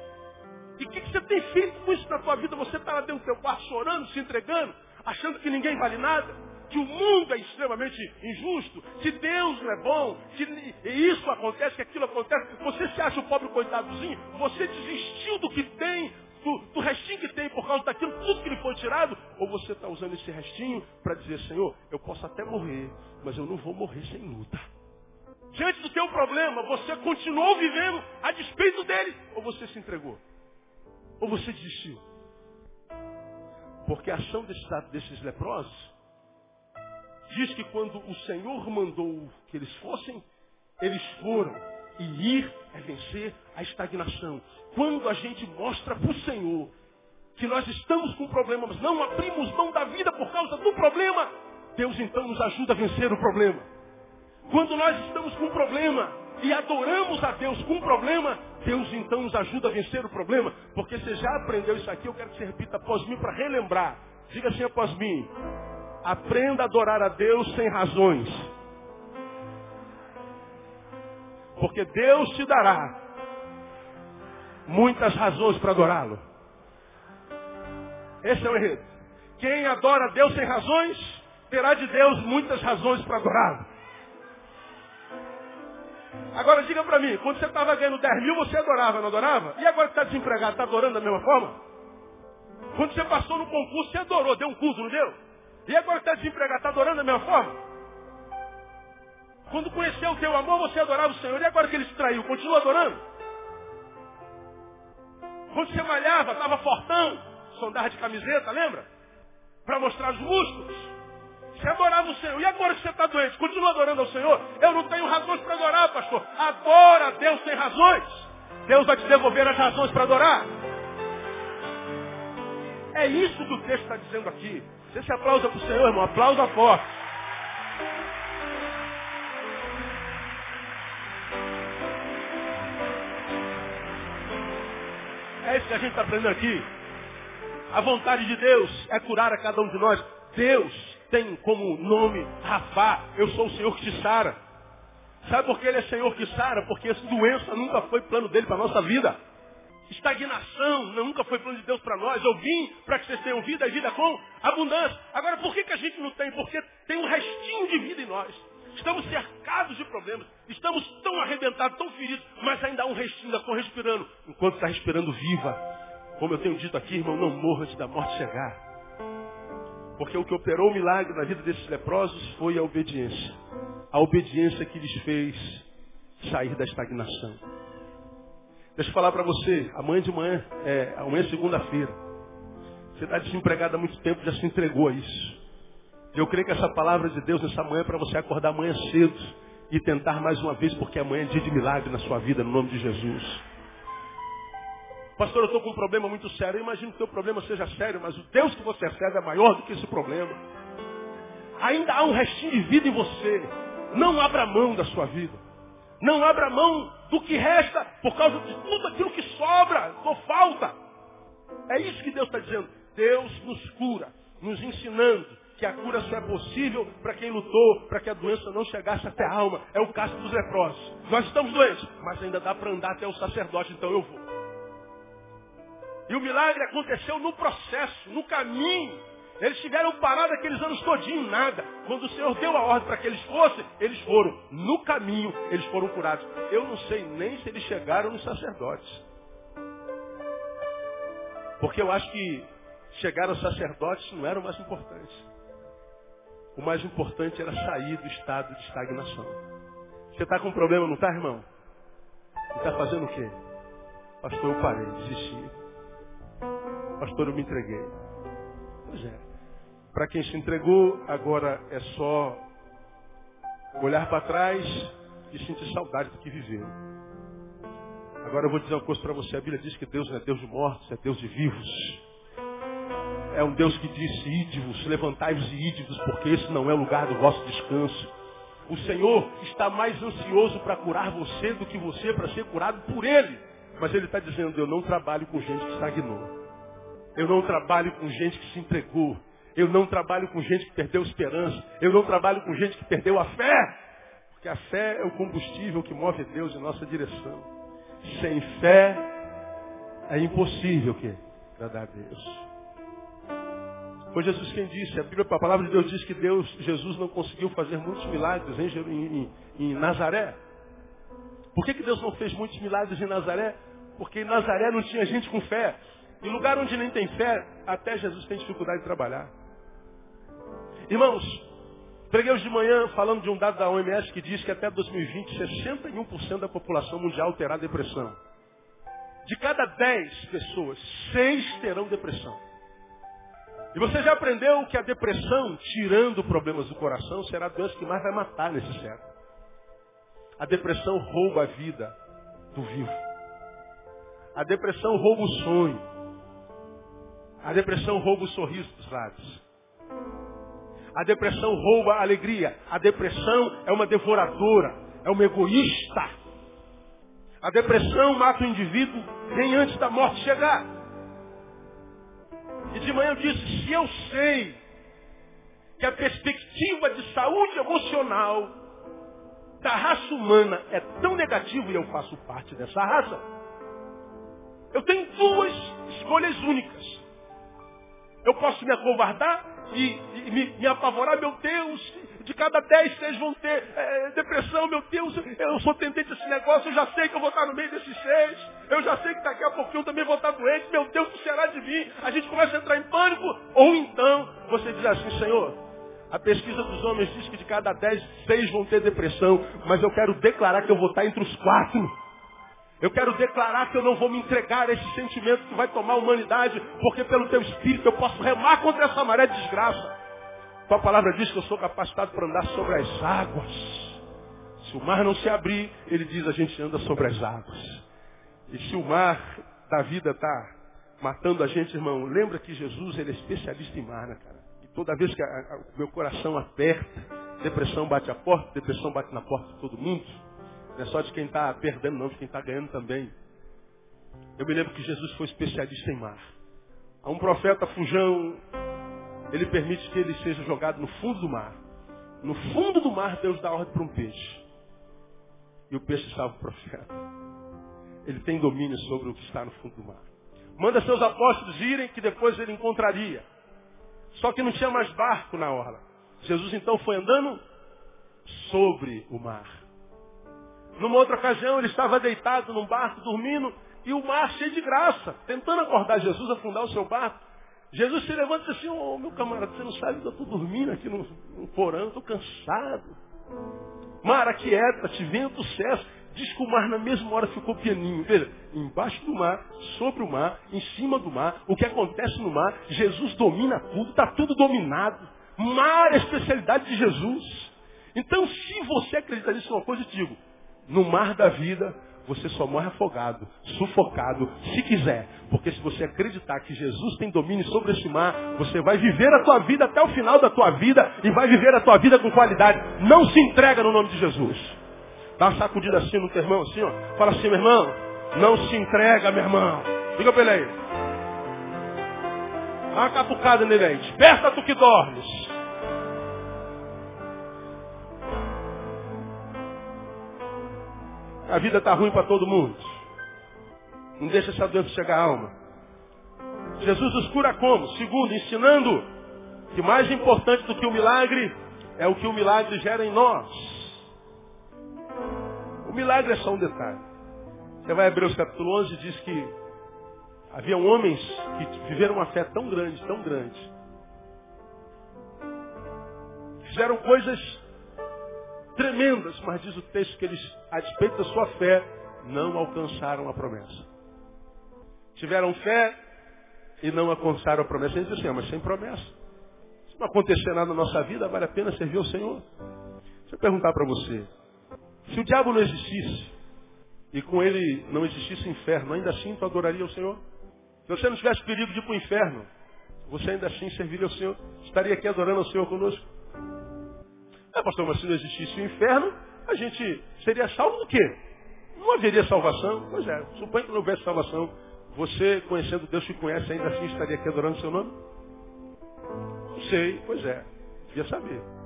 e o que, que, você tem feito com isso na tua vida? Você está lá dentro do teu quarto chorando, se entregando, achando que ninguém vale nada, que o mundo é extremamente injusto, que Deus não é bom, que isso acontece, que aquilo acontece. Você se acha o pobre coitadozinho, você desistiu do que tem, do, do restinho que tem por causa daquilo, tudo que lhe foi tirado, ou você está usando esse restinho para dizer, Senhor, eu posso até morrer, mas eu não vou morrer sem luta. Diante do teu problema, você continuou vivendo a despeito dele, ou você se entregou? Ou você desistiu? Porque a ação desses, desses leprosos diz que quando o Senhor mandou que eles fossem, eles foram. E ir é vencer a estagnação. Quando a gente mostra para o Senhor que nós estamos com problema, mas não abrimos mão da vida por causa do problema, Deus então nos ajuda a vencer o problema. Quando nós estamos com problema e adoramos a Deus com problema, Deus então nos ajuda a vencer o problema. Porque você já aprendeu isso aqui, eu quero que você repita após mim para relembrar. Diga assim após mim. Aprenda a adorar a Deus sem razões. Porque Deus te dará muitas razões para adorá-lo. Esse é o enredo. Quem adora Deus sem razões, terá de Deus muitas razões para adorá-lo. Agora diga para mim, quando você estava ganhando 10 mil, você adorava, não adorava? E agora que está desempregado, está adorando da mesma forma? Quando você passou no concurso, você adorou, deu um culto, não deu? E agora que está desempregado, está adorando da mesma forma? Quando conheceu o teu amor, você adorava o Senhor. E agora que ele se traiu, continua adorando? Quando você malhava, estava fortão, sondar de camiseta, lembra? Para mostrar os músculos. Você adorava o Senhor. E agora que você está doente, continua adorando ao Senhor? Eu não tenho razões para adorar, pastor. Adora Deus sem razões. Deus vai te devolver as razões para adorar. É isso que o texto está dizendo aqui. Você se aplausa para o Senhor, irmão. Aplauda forte. É isso que a gente está aprendendo aqui. A vontade de Deus é curar a cada um de nós. Deus tem como nome Rafá, eu sou o Senhor que te sara. Sabe por que ele é Senhor que sara? Porque essa doença nunca foi plano dele para a nossa vida. Estagnação nunca foi plano de Deus para nós. Eu vim para que vocês tenham vida e vida com abundância. Agora, por que, que a gente não tem? Porque tem um restinho de vida em nós. Estamos cercados de problemas. Estamos tão arrebentados, tão feridos, mas ainda há um restinho, ainda estou respirando. Enquanto está respirando viva. Como eu tenho dito aqui, irmão, não morra antes da morte chegar. Porque o que operou o milagre na vida desses leprosos foi a obediência. A obediência que lhes fez sair da estagnação. Deixa eu falar para você, amanhã de manhã, é, amanhã é segunda-feira. Você está desempregado há muito tempo, já se entregou a isso. Eu creio que essa palavra de Deus nessa manhã é para você acordar amanhã cedo e tentar mais uma vez, porque amanhã é dia de milagre na sua vida, no nome de Jesus. Pastor, eu estou com um problema muito sério. Eu imagino que o seu problema seja sério, mas o Deus que você serve é maior do que esse problema. Ainda há um restinho de vida em você. Não abra mão da sua vida. Não abra mão do que resta por causa de tudo aquilo que sobra, ou falta. É isso que Deus está dizendo. Deus nos cura, nos ensinando que a cura só é possível para quem lutou, para que a doença não chegasse até a alma. É o caso dos leprosos. Nós estamos doentes, mas ainda dá para andar até o sacerdote, então eu vou. E o milagre aconteceu no processo, no caminho. Eles tiveram parado aqueles anos todinho, nada. Quando o Senhor deu a ordem para que eles fossem, eles foram. No caminho, eles foram curados. Eu não sei nem se eles chegaram nos sacerdotes. Porque eu acho que chegar aos sacerdotes não era o mais importante. O mais importante era sair do estado de estagnação. Você está com um problema, não está, irmão? E está fazendo o quê? Pastor, eu parei, desisti. Pastor, eu me entreguei. Pois é. Para quem se entregou, agora é só olhar para trás e sentir saudade do que viveu. Agora eu vou dizer uma coisa para você. A Bíblia diz que Deus não é Deus de mortos, é Deus de vivos. É um Deus que disse, ídivos, levantai-vos e ídivos, porque esse não é o lugar do vosso descanso. O Senhor está mais ansioso para curar você do que você para ser curado por Ele. Mas Ele está dizendo, eu não trabalho com gente que estagnou. Eu não trabalho com gente que se entregou. Eu não trabalho com gente que perdeu esperança. Eu não trabalho com gente que perdeu a fé. Porque a fé é o combustível que move Deus em nossa direção. Sem fé é impossível que agradar a Deus. Foi Jesus quem disse, a, Bíblia, a palavra de Deus diz que Deus, Jesus não conseguiu fazer muitos milagres em, em, em Nazaré. Por que, que Deus não fez muitos milagres em Nazaré? Porque em Nazaré não tinha gente com fé. Em lugar onde nem tem fé, até Jesus tem dificuldade de trabalhar. Irmãos, preguei hoje de manhã falando de um dado da OMS que diz que até 2020, 61% da população mundial terá depressão. De cada 10 pessoas, 6 terão depressão. E você já aprendeu que a depressão, tirando problemas do coração, será a doença que mais vai matar nesse século. A depressão rouba a vida do vivo. A depressão rouba o sonho. A depressão rouba o sorriso dos lábios. A depressão rouba a alegria. A depressão é uma devoradora, é uma egoísta. A depressão mata o indivíduo nem antes da morte chegar. E de manhã eu disse, se eu sei que a perspectiva de saúde emocional da raça humana é tão negativa e eu faço parte dessa raça, eu tenho duas escolhas únicas. Eu posso me acovardar e, e me, me, apavorar, meu Deus, de cada dez, seis vão ter é, depressão, meu Deus, eu sou tendente a esse negócio, eu já sei que eu vou estar no meio desses seis, eu já sei que daqui a pouquinho eu também vou estar doente, meu Deus, o que será de mim? A gente começa a entrar em pânico, ou então você diz assim, Senhor, a pesquisa dos homens diz que de cada dez, seis vão ter depressão, mas eu quero declarar que eu vou estar entre os quatro. Eu quero declarar que eu não vou me entregar a esse sentimento que vai tomar a humanidade, porque pelo teu espírito eu posso remar contra essa maré de desgraça. Tua palavra diz que eu sou capacitado para andar sobre as águas. Se o mar não se abrir, ele diz a gente anda sobre as águas. E se o mar da vida está matando a gente, irmão, lembra que Jesus ele é especialista em mar, né, cara? E toda vez que o meu coração aperta, depressão bate a porta, depressão bate na porta de todo mundo. Não é só de quem está perdendo, não, de quem está ganhando também. Eu me lembro que Jesus foi especialista em mar. Há um profeta fujão ele permite que ele seja jogado no fundo do mar. No fundo do mar, Deus dá ordem para um peixe. E o peixe salva o profeta. Ele tem domínio sobre o que está no fundo do mar. Manda seus apóstolos irem, que depois ele encontraria. Só que não tinha mais barco na orla. Jesus então foi andando sobre o mar. Numa outra ocasião, ele estava deitado num barco, dormindo, e o mar cheio de graça, tentando acordar Jesus, afundar o seu barco. Jesus se levanta e diz assim, ô oh, meu camarada, você não sabe que eu estou dormindo aqui no, no porão, estou cansado. Mar, aquieta-te, vento cessa. Diz que o mar na mesma hora ficou pianinho. Veja, embaixo do mar, sobre o mar, em cima do mar, o que acontece no mar, Jesus domina tudo, está tudo dominado. Mar é a especialidade de Jesus. Então, se você acredita nisso, uma coisa eu te digo, no mar da vida, você só morre afogado, sufocado, se quiser. Porque se você acreditar que Jesus tem domínio sobre esse mar, você vai viver a tua vida até o final da tua vida e vai viver a tua vida com qualidade. Não se entrega no nome de Jesus. Dá uma sacudida assim no teu irmão, assim, ó. Fala assim, meu irmão, não se entrega, meu irmão. Diga pra ele aí. Dá uma catucada nele aí. Desperta tu que dormes. A vida está ruim para todo mundo. Não deixa essa doença chegar à alma. Jesus nos cura como? Segundo, ensinando que mais importante do que o milagre é o que o milagre gera em nós. O milagre é só um detalhe. Você vai Hebreus capítulo 11 e diz que havia homens que viveram uma fé tão grande, tão grande. Fizeram coisas tremendas, mas diz o texto que eles, a despeito da sua fé, não alcançaram a promessa. Tiveram fé e não alcançaram a promessa. A gente diz assim, ah, mas sem promessa. Se não acontecer nada na nossa vida, vale a pena servir ao Senhor. Deixa eu perguntar para você. Se o diabo não existisse, e com ele não existisse inferno, ainda assim tu adoraria o Senhor? Se você não tivesse perigo de ir para o inferno, você ainda assim serviria ao Senhor? Estaria aqui adorando ao Senhor conosco? É, pastor, mas se não existisse o inferno, a gente seria salvo do quê? Não haveria salvação. Pois é, suponha que não houvesse salvação. Você, conhecendo Deus que conhece, ainda assim estaria aqui adorando o seu nome? Não sei, pois é. Devia saber.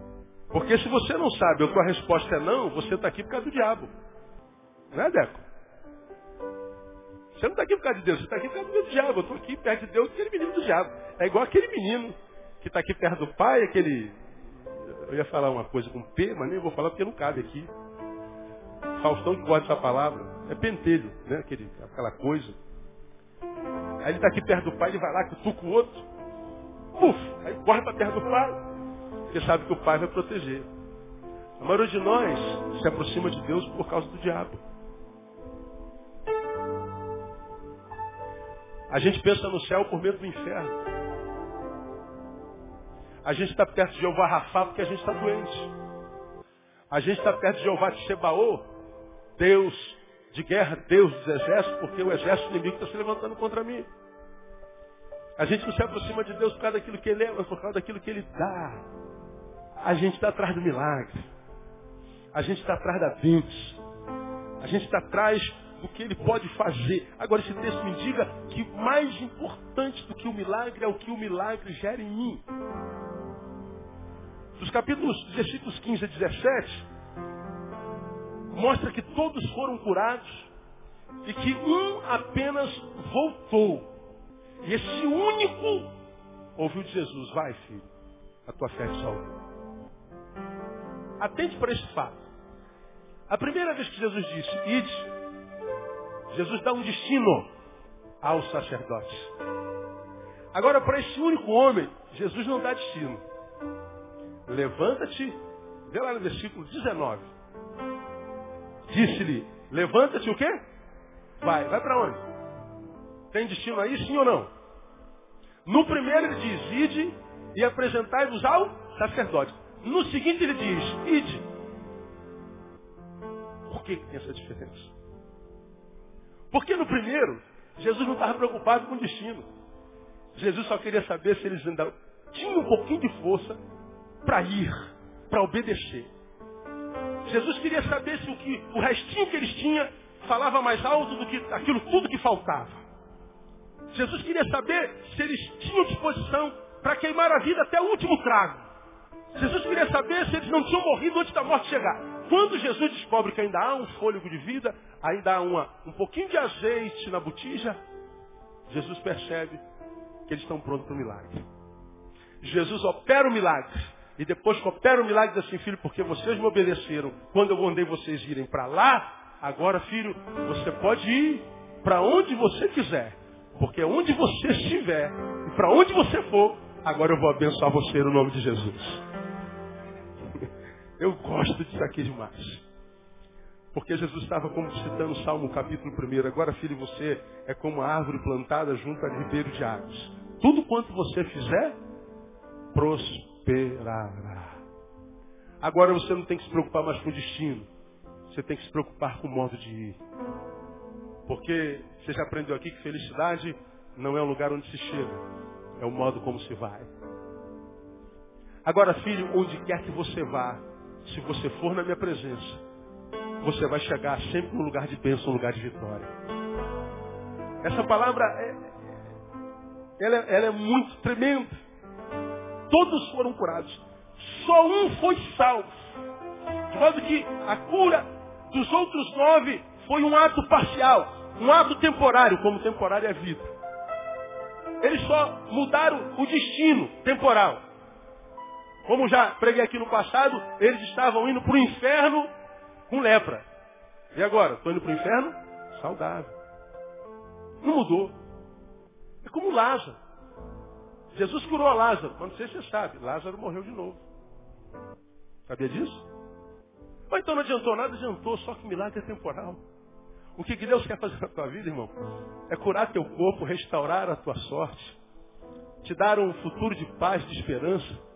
Porque se você não sabe ou tua resposta é não, você está aqui por causa do diabo. Não é, Deco? Você não está aqui por causa de Deus, você está aqui por causa do diabo. Eu estou aqui perto de Deus, aquele menino do diabo. É igual aquele menino que está aqui perto do pai, aquele eu ia falar uma coisa com P, mas nem vou falar porque não cabe aqui. Faustão que gosta dessa palavra. É pentelho, né? Aquele, aquela coisa. Aí ele está aqui perto do pai, ele vai lá, cutuca o outro. Puf! Aí corre para perto do pai. Porque sabe que o pai vai proteger. A maioria de nós se aproxima de Deus por causa do diabo. A gente pensa no céu por medo do inferno. A gente está perto de Jeová Rafa porque a gente está doente. A gente está perto de Jeová de Shebaô, Deus de guerra, Deus dos exércitos, porque o exército inimigo está se levantando contra mim. A gente não se aproxima de Deus por causa daquilo que Ele é, mas por causa daquilo que Ele dá. A gente está atrás do milagre. A gente está atrás da bênção. A gente está atrás do que Ele pode fazer. Agora, esse texto me diga que mais importante do que o milagre é o que o milagre gera em mim dos capítulos, versículos 15 a 17, mostra que todos foram curados e que um apenas voltou. E esse único ouviu de Jesus, vai filho, a tua fé te salvou. Atente para esse fato. A primeira vez que Jesus disse, ide, Jesus dá um destino aos sacerdotes. Agora, para esse único homem, Jesus não dá destino. Levanta-te, vê lá no versículo 19. Disse-lhe, levanta-te o quê? Vai, vai para onde? Tem destino aí, sim ou não? No primeiro ele diz, ide e apresentai-vos ao sacerdote. No seguinte ele diz, ide. Por que tem essa diferença? Porque no primeiro, Jesus não estava preocupado com o destino. Jesus só queria saber se eles ainda tinham um pouquinho de força para ir, para obedecer. Jesus queria saber se o, que, o restinho que eles tinham falava mais alto do que aquilo tudo que faltava. Jesus queria saber se eles tinham disposição para queimar a vida até o último trago. Jesus queria saber se eles não tinham morrido antes da morte chegar. Quando Jesus descobre que ainda há um fôlego de vida, ainda há uma, um pouquinho de azeite na botija, Jesus percebe que eles estão prontos para o milagre. Jesus opera o milagre. E depois que opera o milagre, diz assim, filho, porque vocês me obedeceram. Quando eu mandei vocês irem para lá, agora, filho, você pode ir para onde você quiser. Porque onde você estiver e para onde você for, agora eu vou abençoar você no nome de Jesus. Eu gosto disso aqui demais. Porque Jesus estava como citando o Salmo capítulo 1. Agora, filho, você é como a árvore plantada junto a ribeiro de águas. Tudo quanto você fizer, prosperará. Agora você não tem que se preocupar mais com o destino. Você tem que se preocupar com o modo de ir. Porque você já aprendeu aqui que felicidade não é o lugar onde se chega, é o modo como se vai. Agora, filho, onde quer que você vá, se você for na minha presença, você vai chegar sempre no lugar de bênção, no lugar de vitória. Essa palavra é, ela, ela é muito tremenda. Todos foram curados. Só um foi salvo. De modo que a cura dos outros nove foi um ato parcial, um ato temporário, como temporário é a vida. Eles só mudaram o destino temporal. Como já preguei aqui no passado, eles estavam indo para o inferno com lepra. E agora? Estou indo para o inferno? Saudável. Não mudou. É como Lázaro. Jesus curou a Lázaro. Mas não sei se você sabe, Lázaro morreu de novo. Sabia disso? Mas então não adiantou nada, adiantou, só que milagre é temporal. O que Deus quer fazer na tua vida, irmão? É curar teu corpo, restaurar a tua sorte, te dar um futuro de paz, de esperança.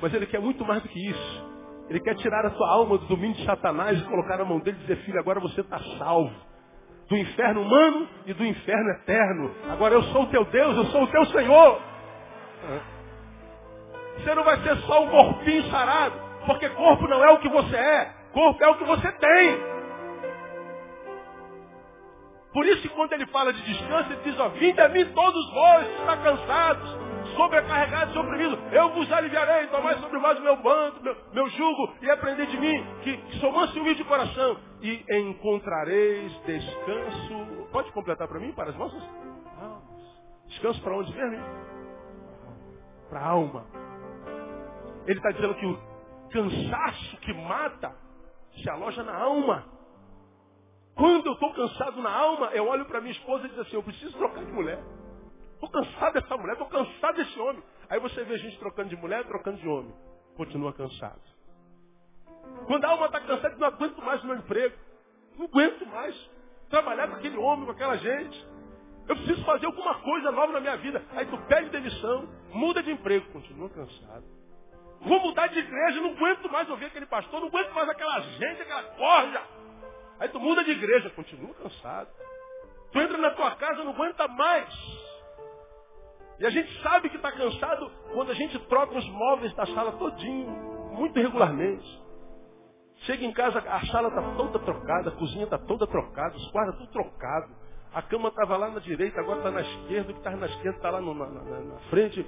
Mas Ele quer muito mais do que isso. Ele quer tirar a tua alma do domínio de Satanás e colocar na mão dele e dizer, filho, agora você está salvo. Do inferno humano e do inferno eterno. Agora eu sou o teu Deus, eu sou o teu Senhor. Você não vai ser só um corpinho sarado, porque corpo não é o que você é, corpo é o que você tem. Por isso que quando ele fala de descanso, ele diz, ó, vinde a mim todos vós que estão cansados, sobrecarregados e eu vos aliviarei, tomai sobre vós o meu bando, meu, meu jugo, e aprendei de mim, que, que sou manso e humilde de coração, e encontrareis descanso. Pode completar para mim, para as nossas? Descanso para onde mesmo? Para a alma. Ele está dizendo que o cansaço que mata se aloja na alma. Quando eu estou cansado na alma, eu olho para minha esposa e digo assim, eu preciso trocar de mulher. Estou cansado dessa mulher, estou cansado desse homem. Aí você vê gente trocando de mulher, trocando de homem. Continua cansado. Quando a alma está cansada, não aguento mais o meu emprego. Não aguento mais trabalhar com aquele homem, com aquela gente. Eu preciso fazer alguma coisa nova na minha vida. Aí tu pede demissão, muda de emprego, continua cansado. Vou mudar de igreja, não aguento mais ouvir aquele pastor, não aguento mais aquela gente, aquela corja. Aí tu muda de igreja, continua cansado. Tu entra na tua casa, não aguenta mais. E a gente sabe que está cansado quando a gente troca os móveis da sala todinho, muito regularmente. Chega em casa, a sala está toda trocada, a cozinha está toda trocada, os quadros tudo trocado. A cama estava lá na direita, agora está na esquerda, o que estava na esquerda está lá no, na, na, na, frente.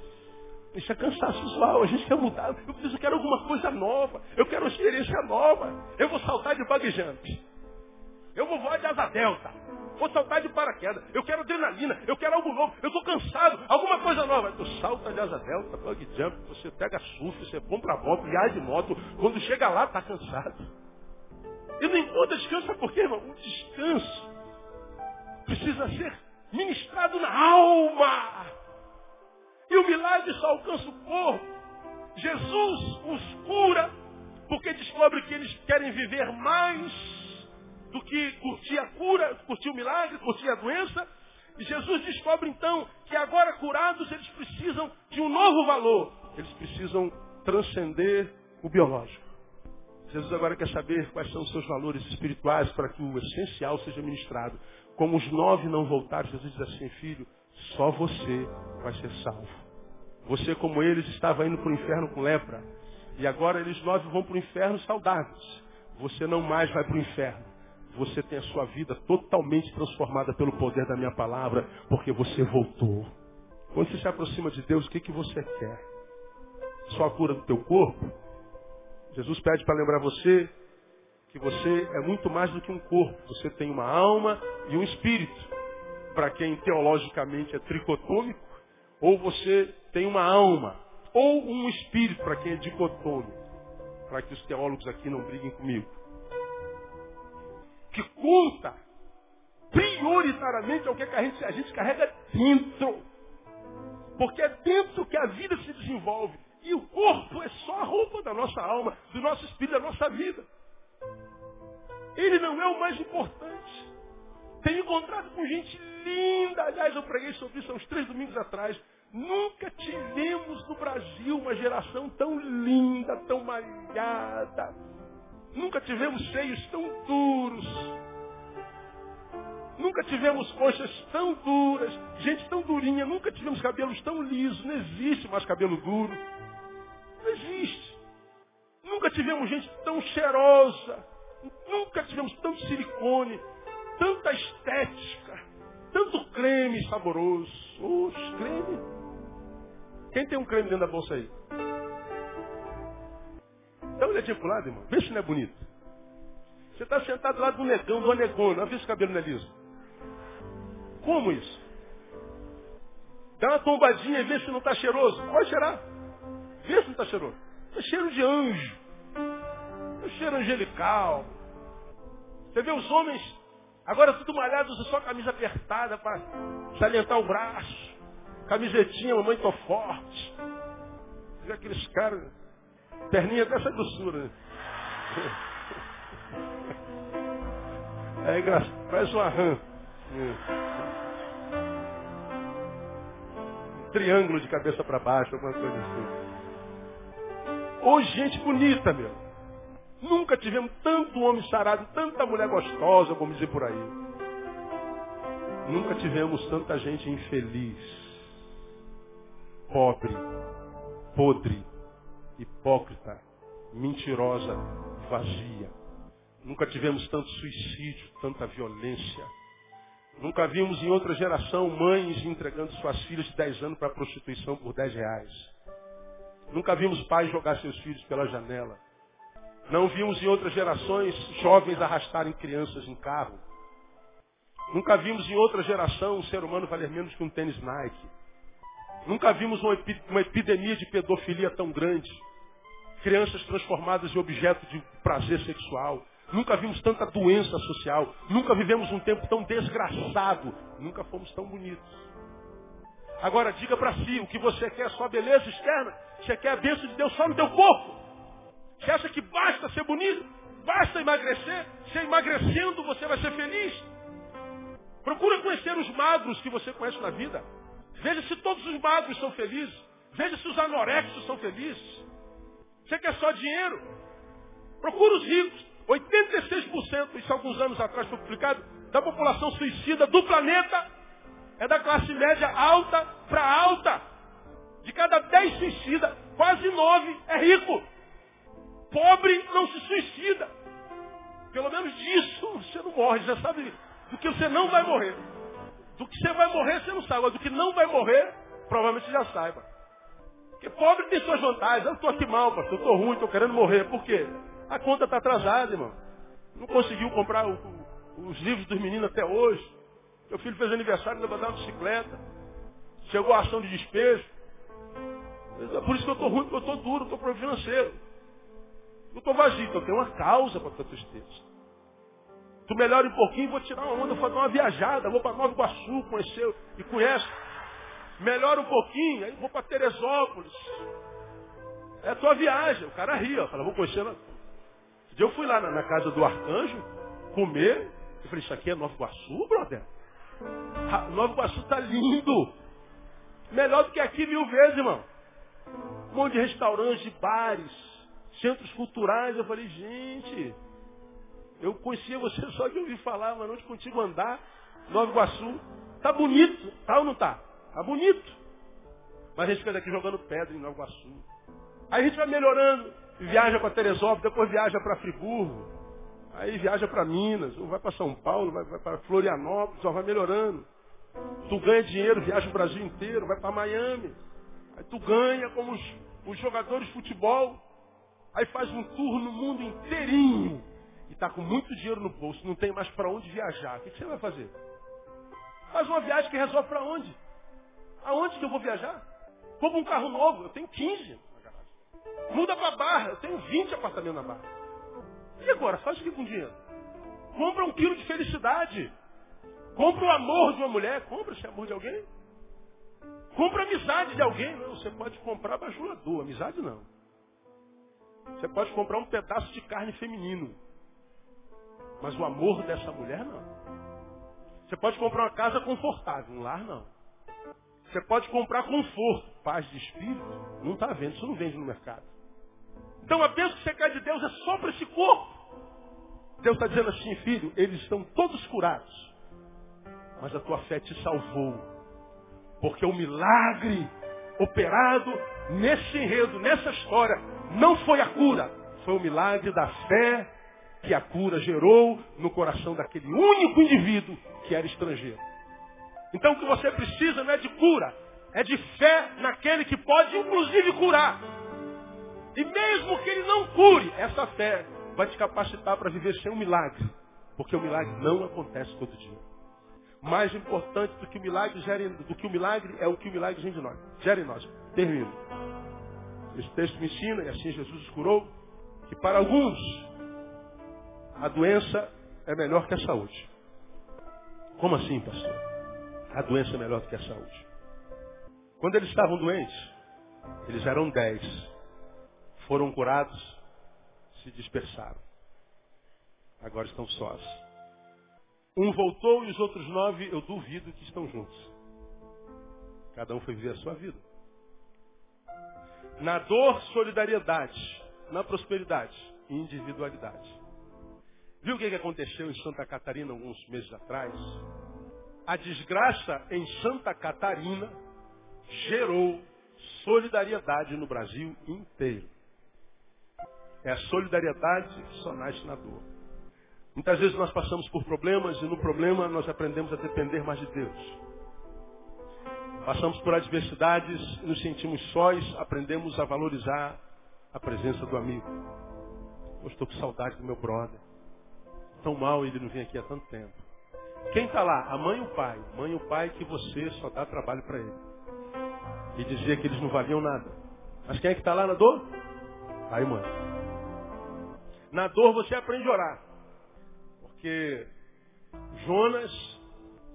Isso é cansaço a gente quer mudar. Eu preciso, eu quero alguma coisa nova, eu quero uma experiência nova. Eu vou saltar de bug jump. Eu vou voar de asa delta. Vou saltar de paraquedas. Eu quero adrenalina. Eu quero algo novo. Eu estou cansado. Alguma coisa nova. Tu salta de asa delta, bug jump, você pega surf, você compra moto, viaja de moto. Quando chega lá, está cansado. E não encontra descanso, por quê, irmão? O descanso precisa ser ministrado na alma. E o milagre só alcança o corpo. Jesus os cura porque descobre que eles querem viver mais do que curtir a cura, curtir o milagre, curtir a doença. E Jesus descobre então que agora curados eles precisam de um novo valor. Eles precisam transcender o biológico. Jesus agora quer saber quais são os seus valores espirituais para que o essencial seja ministrado. Como os nove não voltaram, Jesus diz assim, filho, só você vai ser salvo. Você, como eles, estava indo para o inferno com lepra. E agora eles nove vão para o inferno saudáveis. Você não mais vai para o inferno você tem a sua vida totalmente transformada pelo poder da minha palavra, porque você voltou. Quando você se aproxima de Deus, o que, que você quer? Só a cura do teu corpo? Jesus pede para lembrar você que você é muito mais do que um corpo. Você tem uma alma e um espírito. Para quem teologicamente é tricotômico, ou você tem uma alma, ou um espírito para quem é dicotômico. Para que os teólogos aqui não briguem comigo. Que conta prioritariamente é o que a gente, a gente carrega dentro. Porque é dentro que a vida se desenvolve. E o corpo é só a roupa da nossa alma, do nosso espírito, da nossa vida. Ele não é o mais importante. Tenho encontrado com gente linda. Aliás, eu preguei sobre isso há uns três domingos atrás. Nunca tivemos no Brasil uma geração tão linda, tão malhada. Nunca tivemos seios tão duros. Nunca tivemos coxas tão duras, gente tão durinha. Nunca tivemos cabelos tão lisos. Não existe mais cabelo duro. Não existe. Nunca tivemos gente tão cheirosa. Nunca tivemos tanto silicone, tanta estética, tanto creme saboroso. Oxe, creme. Quem tem um creme dentro da bolsa aí? Dá uma olhadinha pro lado, irmão. Vê se não é bonito. Você está sentado lá do negão, do anegona. Vê se o cabelo não é liso. Como isso? Dá uma tombadinha e vê se não está cheiroso. Pode cheirar. Vê se não está cheiroso. É cheiro de anjo. É cheiro angelical. Você vê os homens, agora tudo malhado, usa só camisa apertada para salientar o braço. Camisetinha, mamãe tô forte. Vê aqueles caras, perninha dessa grossura. Né? É engraçado, parece uma rã. Um triângulo de cabeça para baixo, alguma coisa assim. Ô gente bonita, meu. Nunca tivemos tanto homem sarado, tanta mulher gostosa, vamos dizer por aí. Nunca tivemos tanta gente infeliz, pobre, podre, hipócrita, mentirosa, vazia. Nunca tivemos tanto suicídio, tanta violência. Nunca vimos em outra geração mães entregando suas filhas de 10 anos para a prostituição por 10 reais. Nunca vimos pais jogar seus filhos pela janela. Não vimos em outras gerações jovens arrastarem crianças em carro. Nunca vimos em outra geração um ser humano valer menos que um tênis Nike. Nunca vimos uma, epidemia de pedofilia tão grande. Crianças transformadas em objeto de prazer sexual. Nunca vimos tanta doença social. Nunca vivemos um tempo tão desgraçado. Nunca fomos tão bonitos. Agora diga para si, o que você quer é só beleza externa? Você quer a bênção de Deus só no teu corpo? Você acha que basta ser bonito? Basta emagrecer? Se emagrecendo você vai ser feliz? Procura conhecer os magros que você conhece na vida. Veja se todos os magros são felizes. Veja se os anorexos são felizes. Você quer só dinheiro? Procura os ricos. 86%, isso alguns anos atrás foi publicado, da população suicida do planeta é da classe média alta para alta. De cada dez suicida, quase nove é rico. Pobre não se suicida. Pelo menos disso você não morre, já sabe do que você não vai morrer. Do que você vai morrer, você não sabe. Mas do que não vai morrer, provavelmente já saiba. Porque pobre tem suas vantagens. Eu estou aqui mal, pastor, eu estou ruim, estou querendo morrer. Por quê? A conta está atrasada, irmão. Não conseguiu comprar o, o, os livros dos meninos até hoje. Meu filho fez aniversário, levou uma bicicleta. Chegou a ação de despejo. É por isso que eu estou ruim, porque eu estou duro, estou problema financeiro. Eu estou vazio, então eu tenho uma causa para a tristeza. Tu melhora um pouquinho, vou tirar uma onda, vou fazer uma viajada, vou para Nova Iguaçu, conhecer e conhece. Melhora um pouquinho, aí vou para Teresópolis. É a tua viagem. O cara ria, fala, vou conhecer. Dia eu fui lá na, na, casa do arcanjo, comer. Eu falei, isso aqui é Nova Iguaçu, brother? Nova Iguaçu está lindo. Melhor do que aqui mil vezes, irmão. Um monte de restaurantes, bares, centros culturais. Eu falei, gente, eu conhecia você só de ouvir falar, mas não de contigo andar. Nova Iguaçu. Tá bonito, tá ou não tá? Tá bonito. Mas a gente fica daqui jogando pedra em Nova Iguaçu. Aí a gente vai melhorando, viaja para Teresópolis, depois viaja para Friburgo. Aí viaja para Minas, ou vai para São Paulo, vai, vai para Florianópolis, só vai melhorando. Tu ganha dinheiro, viaja o Brasil inteiro, vai para Miami. Aí tu ganha como os, os jogadores de futebol. Aí faz um tour no mundo inteirinho. Está com muito dinheiro no bolso, não tem mais para onde viajar. O que, que você vai fazer? Faz uma viagem que resolve para onde? Aonde que eu vou viajar? Compra um carro novo, eu tenho 15 Muda para Barra, eu tenho 20 apartamentos na Barra. E agora, faz o que com dinheiro? Compra um quilo de felicidade. Compra o amor de uma mulher. Compra esse amor de alguém. Compra a amizade de alguém. Não, você pode comprar bajulador, amizade não. Você pode comprar um pedaço de carne feminino. Mas o amor dessa mulher não. Você pode comprar uma casa confortável, um lar não. Você pode comprar conforto, paz de espírito, não está vendo, isso não vende no mercado. Então a bênção que você quer de Deus é só para esse corpo. Deus está dizendo assim, filho, eles estão todos curados. Mas a tua fé te salvou. Porque o milagre operado nesse enredo, nessa história, não foi a cura. Foi o milagre da fé que a cura gerou no coração daquele único indivíduo que era estrangeiro. Então o que você precisa não é de cura, é de fé naquele que pode inclusive curar. E mesmo que ele não cure, essa fé vai te capacitar para viver sem um milagre. Porque o milagre não acontece todo dia. Mais importante do que o milagre, gera, do que o milagre é o que o milagre gera em nós. Gera em nós. Termino. Esse texto me ensina, e assim Jesus curou, que para alguns a doença é melhor que a saúde. Como assim, pastor? A doença é melhor do que a saúde. Quando eles estavam doentes, eles eram dez. Foram curados, se dispersaram. Agora estão sós. Um voltou e os outros nove, eu duvido que estão juntos. Cada um foi viver a sua vida. Na dor, solidariedade. Na prosperidade, individualidade. Viu o que aconteceu em Santa Catarina alguns meses atrás? A desgraça em Santa Catarina gerou solidariedade no Brasil inteiro. É a solidariedade que só nasce na dor. Muitas vezes nós passamos por problemas e no problema nós aprendemos a depender mais de Deus. Passamos por adversidades, nos sentimos sós, aprendemos a valorizar a presença do amigo. Eu estou com saudade do meu brother tão mal ele não vem aqui há tanto tempo. Quem está lá? A mãe e o pai. Mãe e o pai que você só dá trabalho para ele. E dizia que eles não valiam nada. Mas quem é que está lá na dor? Pai e mãe. Na dor você aprende a orar. Porque Jonas,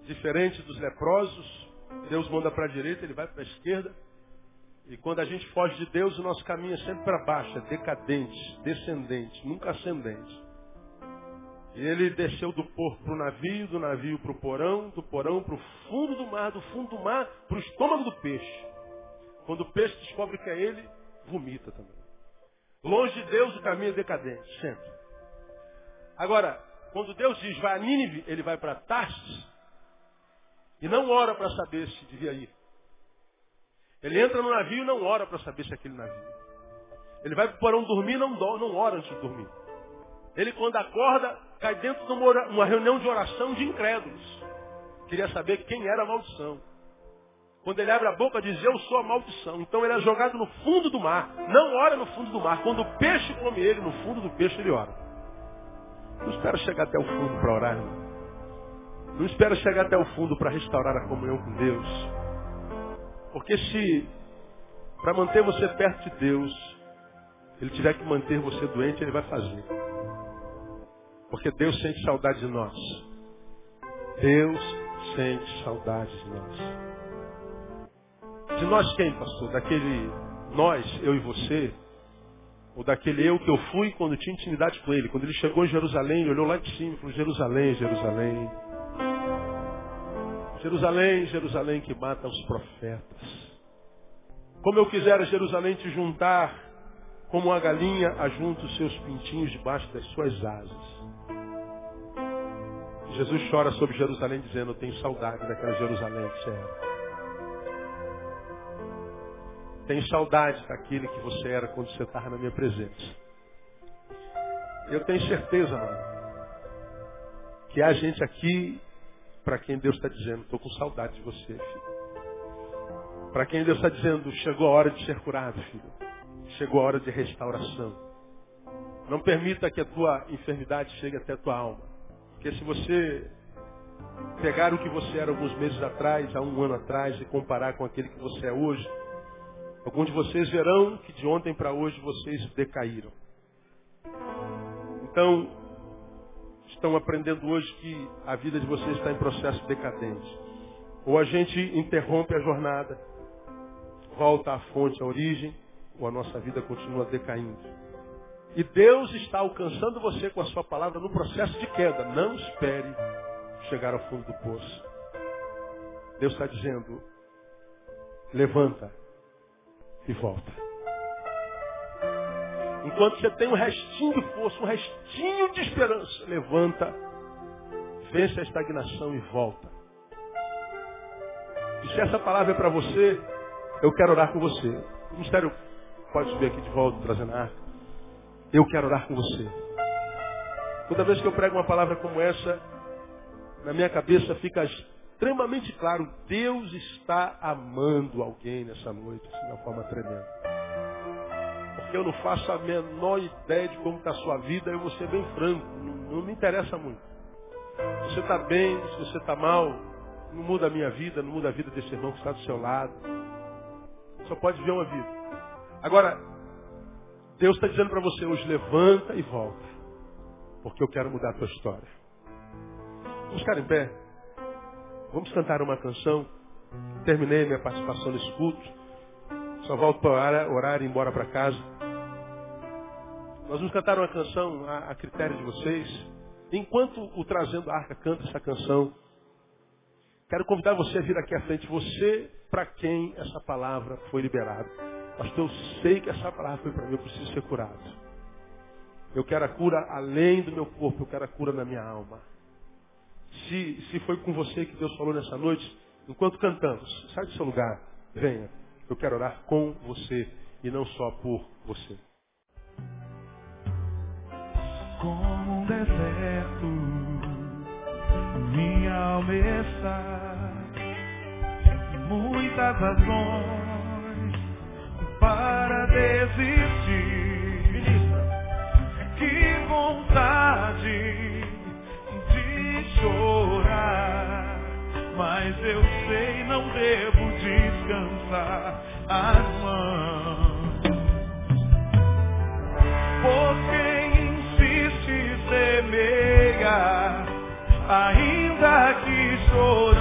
diferente dos leprosos, Deus manda para a direita, ele vai para a esquerda. E quando a gente foge de Deus, o nosso caminho é sempre para baixo, é decadente, descendente, nunca ascendente. E ele desceu do porto para o navio, do navio para o porão, do porão para o fundo do mar, do fundo do mar para o estômago do peixe. Quando o peixe descobre que é ele, vomita também. Longe de Deus o caminho é decadente, sempre. Agora, quando Deus diz vai a Nínive, ele vai para Tarsis e não ora para saber se devia ir. Ele entra no navio e não ora para saber se é aquele navio. Ele vai para o porão dormir e não, não ora antes de dormir. Ele, quando acorda, cai dentro de uma reunião de oração de incrédulos. Queria saber quem era a maldição. Quando ele abre a boca, diz: Eu sou a maldição. Então ele é jogado no fundo do mar. Não ora no fundo do mar. Quando o peixe come ele, no fundo do peixe ele ora. Não espera chegar até o fundo para orar, irmão. Não espera chegar até o fundo para restaurar a comunhão com Deus. Porque se, para manter você perto de Deus, ele tiver que manter você doente, ele vai fazer. Porque Deus sente saudade de nós. Deus sente saudade de nós. De nós quem, pastor? Daquele nós, eu e você? Ou daquele eu que eu fui quando tinha intimidade com ele? Quando ele chegou em Jerusalém, ele olhou lá de cima e falou, Jerusalém, Jerusalém. Jerusalém, Jerusalém que mata os profetas. Como eu quisera Jerusalém te juntar, como a galinha ajunta os seus pintinhos debaixo das suas asas. Jesus chora sobre Jerusalém dizendo, eu tenho saudade daquela Jerusalém que você era. Tenho saudade daquele que você era quando você estava na minha presença. Eu tenho certeza, mano, que há gente aqui para quem Deus está dizendo, estou com saudade de você, filho. Para quem Deus está dizendo, chegou a hora de ser curado, filho. Chegou a hora de restauração. Não permita que a tua enfermidade chegue até a tua alma. Porque se você pegar o que você era alguns meses atrás, há um ano atrás, e comparar com aquele que você é hoje, alguns de vocês verão que de ontem para hoje vocês decaíram. Então, estão aprendendo hoje que a vida de vocês está em processo decadente. Ou a gente interrompe a jornada, volta à fonte, à origem, ou a nossa vida continua decaindo. E Deus está alcançando você com a sua palavra no processo de queda. Não espere chegar ao fundo do poço. Deus está dizendo, levanta e volta. Enquanto você tem um restinho de força, um restinho de esperança, levanta, vence a estagnação e volta. E se essa palavra é para você, eu quero orar com você. O ministério pode subir aqui de volta, trazendo a arca. Eu quero orar com você. Toda vez que eu prego uma palavra como essa, na minha cabeça fica extremamente claro, Deus está amando alguém nessa noite, de uma forma tremenda. Porque eu não faço a menor ideia de como está a sua vida, eu vou ser bem franco, não, não me interessa muito. Se você está bem, se você está mal, não muda a minha vida, não muda a vida desse irmão que está do seu lado. Só pode ver uma vida. Agora, Deus está dizendo para você hoje, levanta e volta. Porque eu quero mudar a tua história. Vamos ficar em pé. Vamos cantar uma canção. Terminei minha participação nesse culto. Só volto para orar, e ir embora para casa. Nós vamos cantar uma canção a, a critério de vocês. Enquanto o Trazendo a Arca canta essa canção, quero convidar você a vir aqui à frente. Você para quem essa palavra foi liberada. Pastor, eu sei que essa palavra foi para mim, eu preciso ser curado. Eu quero a cura além do meu corpo, eu quero a cura na minha alma. Se, se foi com você que Deus falou nessa noite, enquanto cantamos, sai do seu lugar, venha. Eu quero orar com você e não só por você.
Como um deserto, minha alma está, muitas razões para desistir. Que vontade chorar, mas eu sei não devo descansar as mãos. Por quem insiste semeia, ainda que chorando,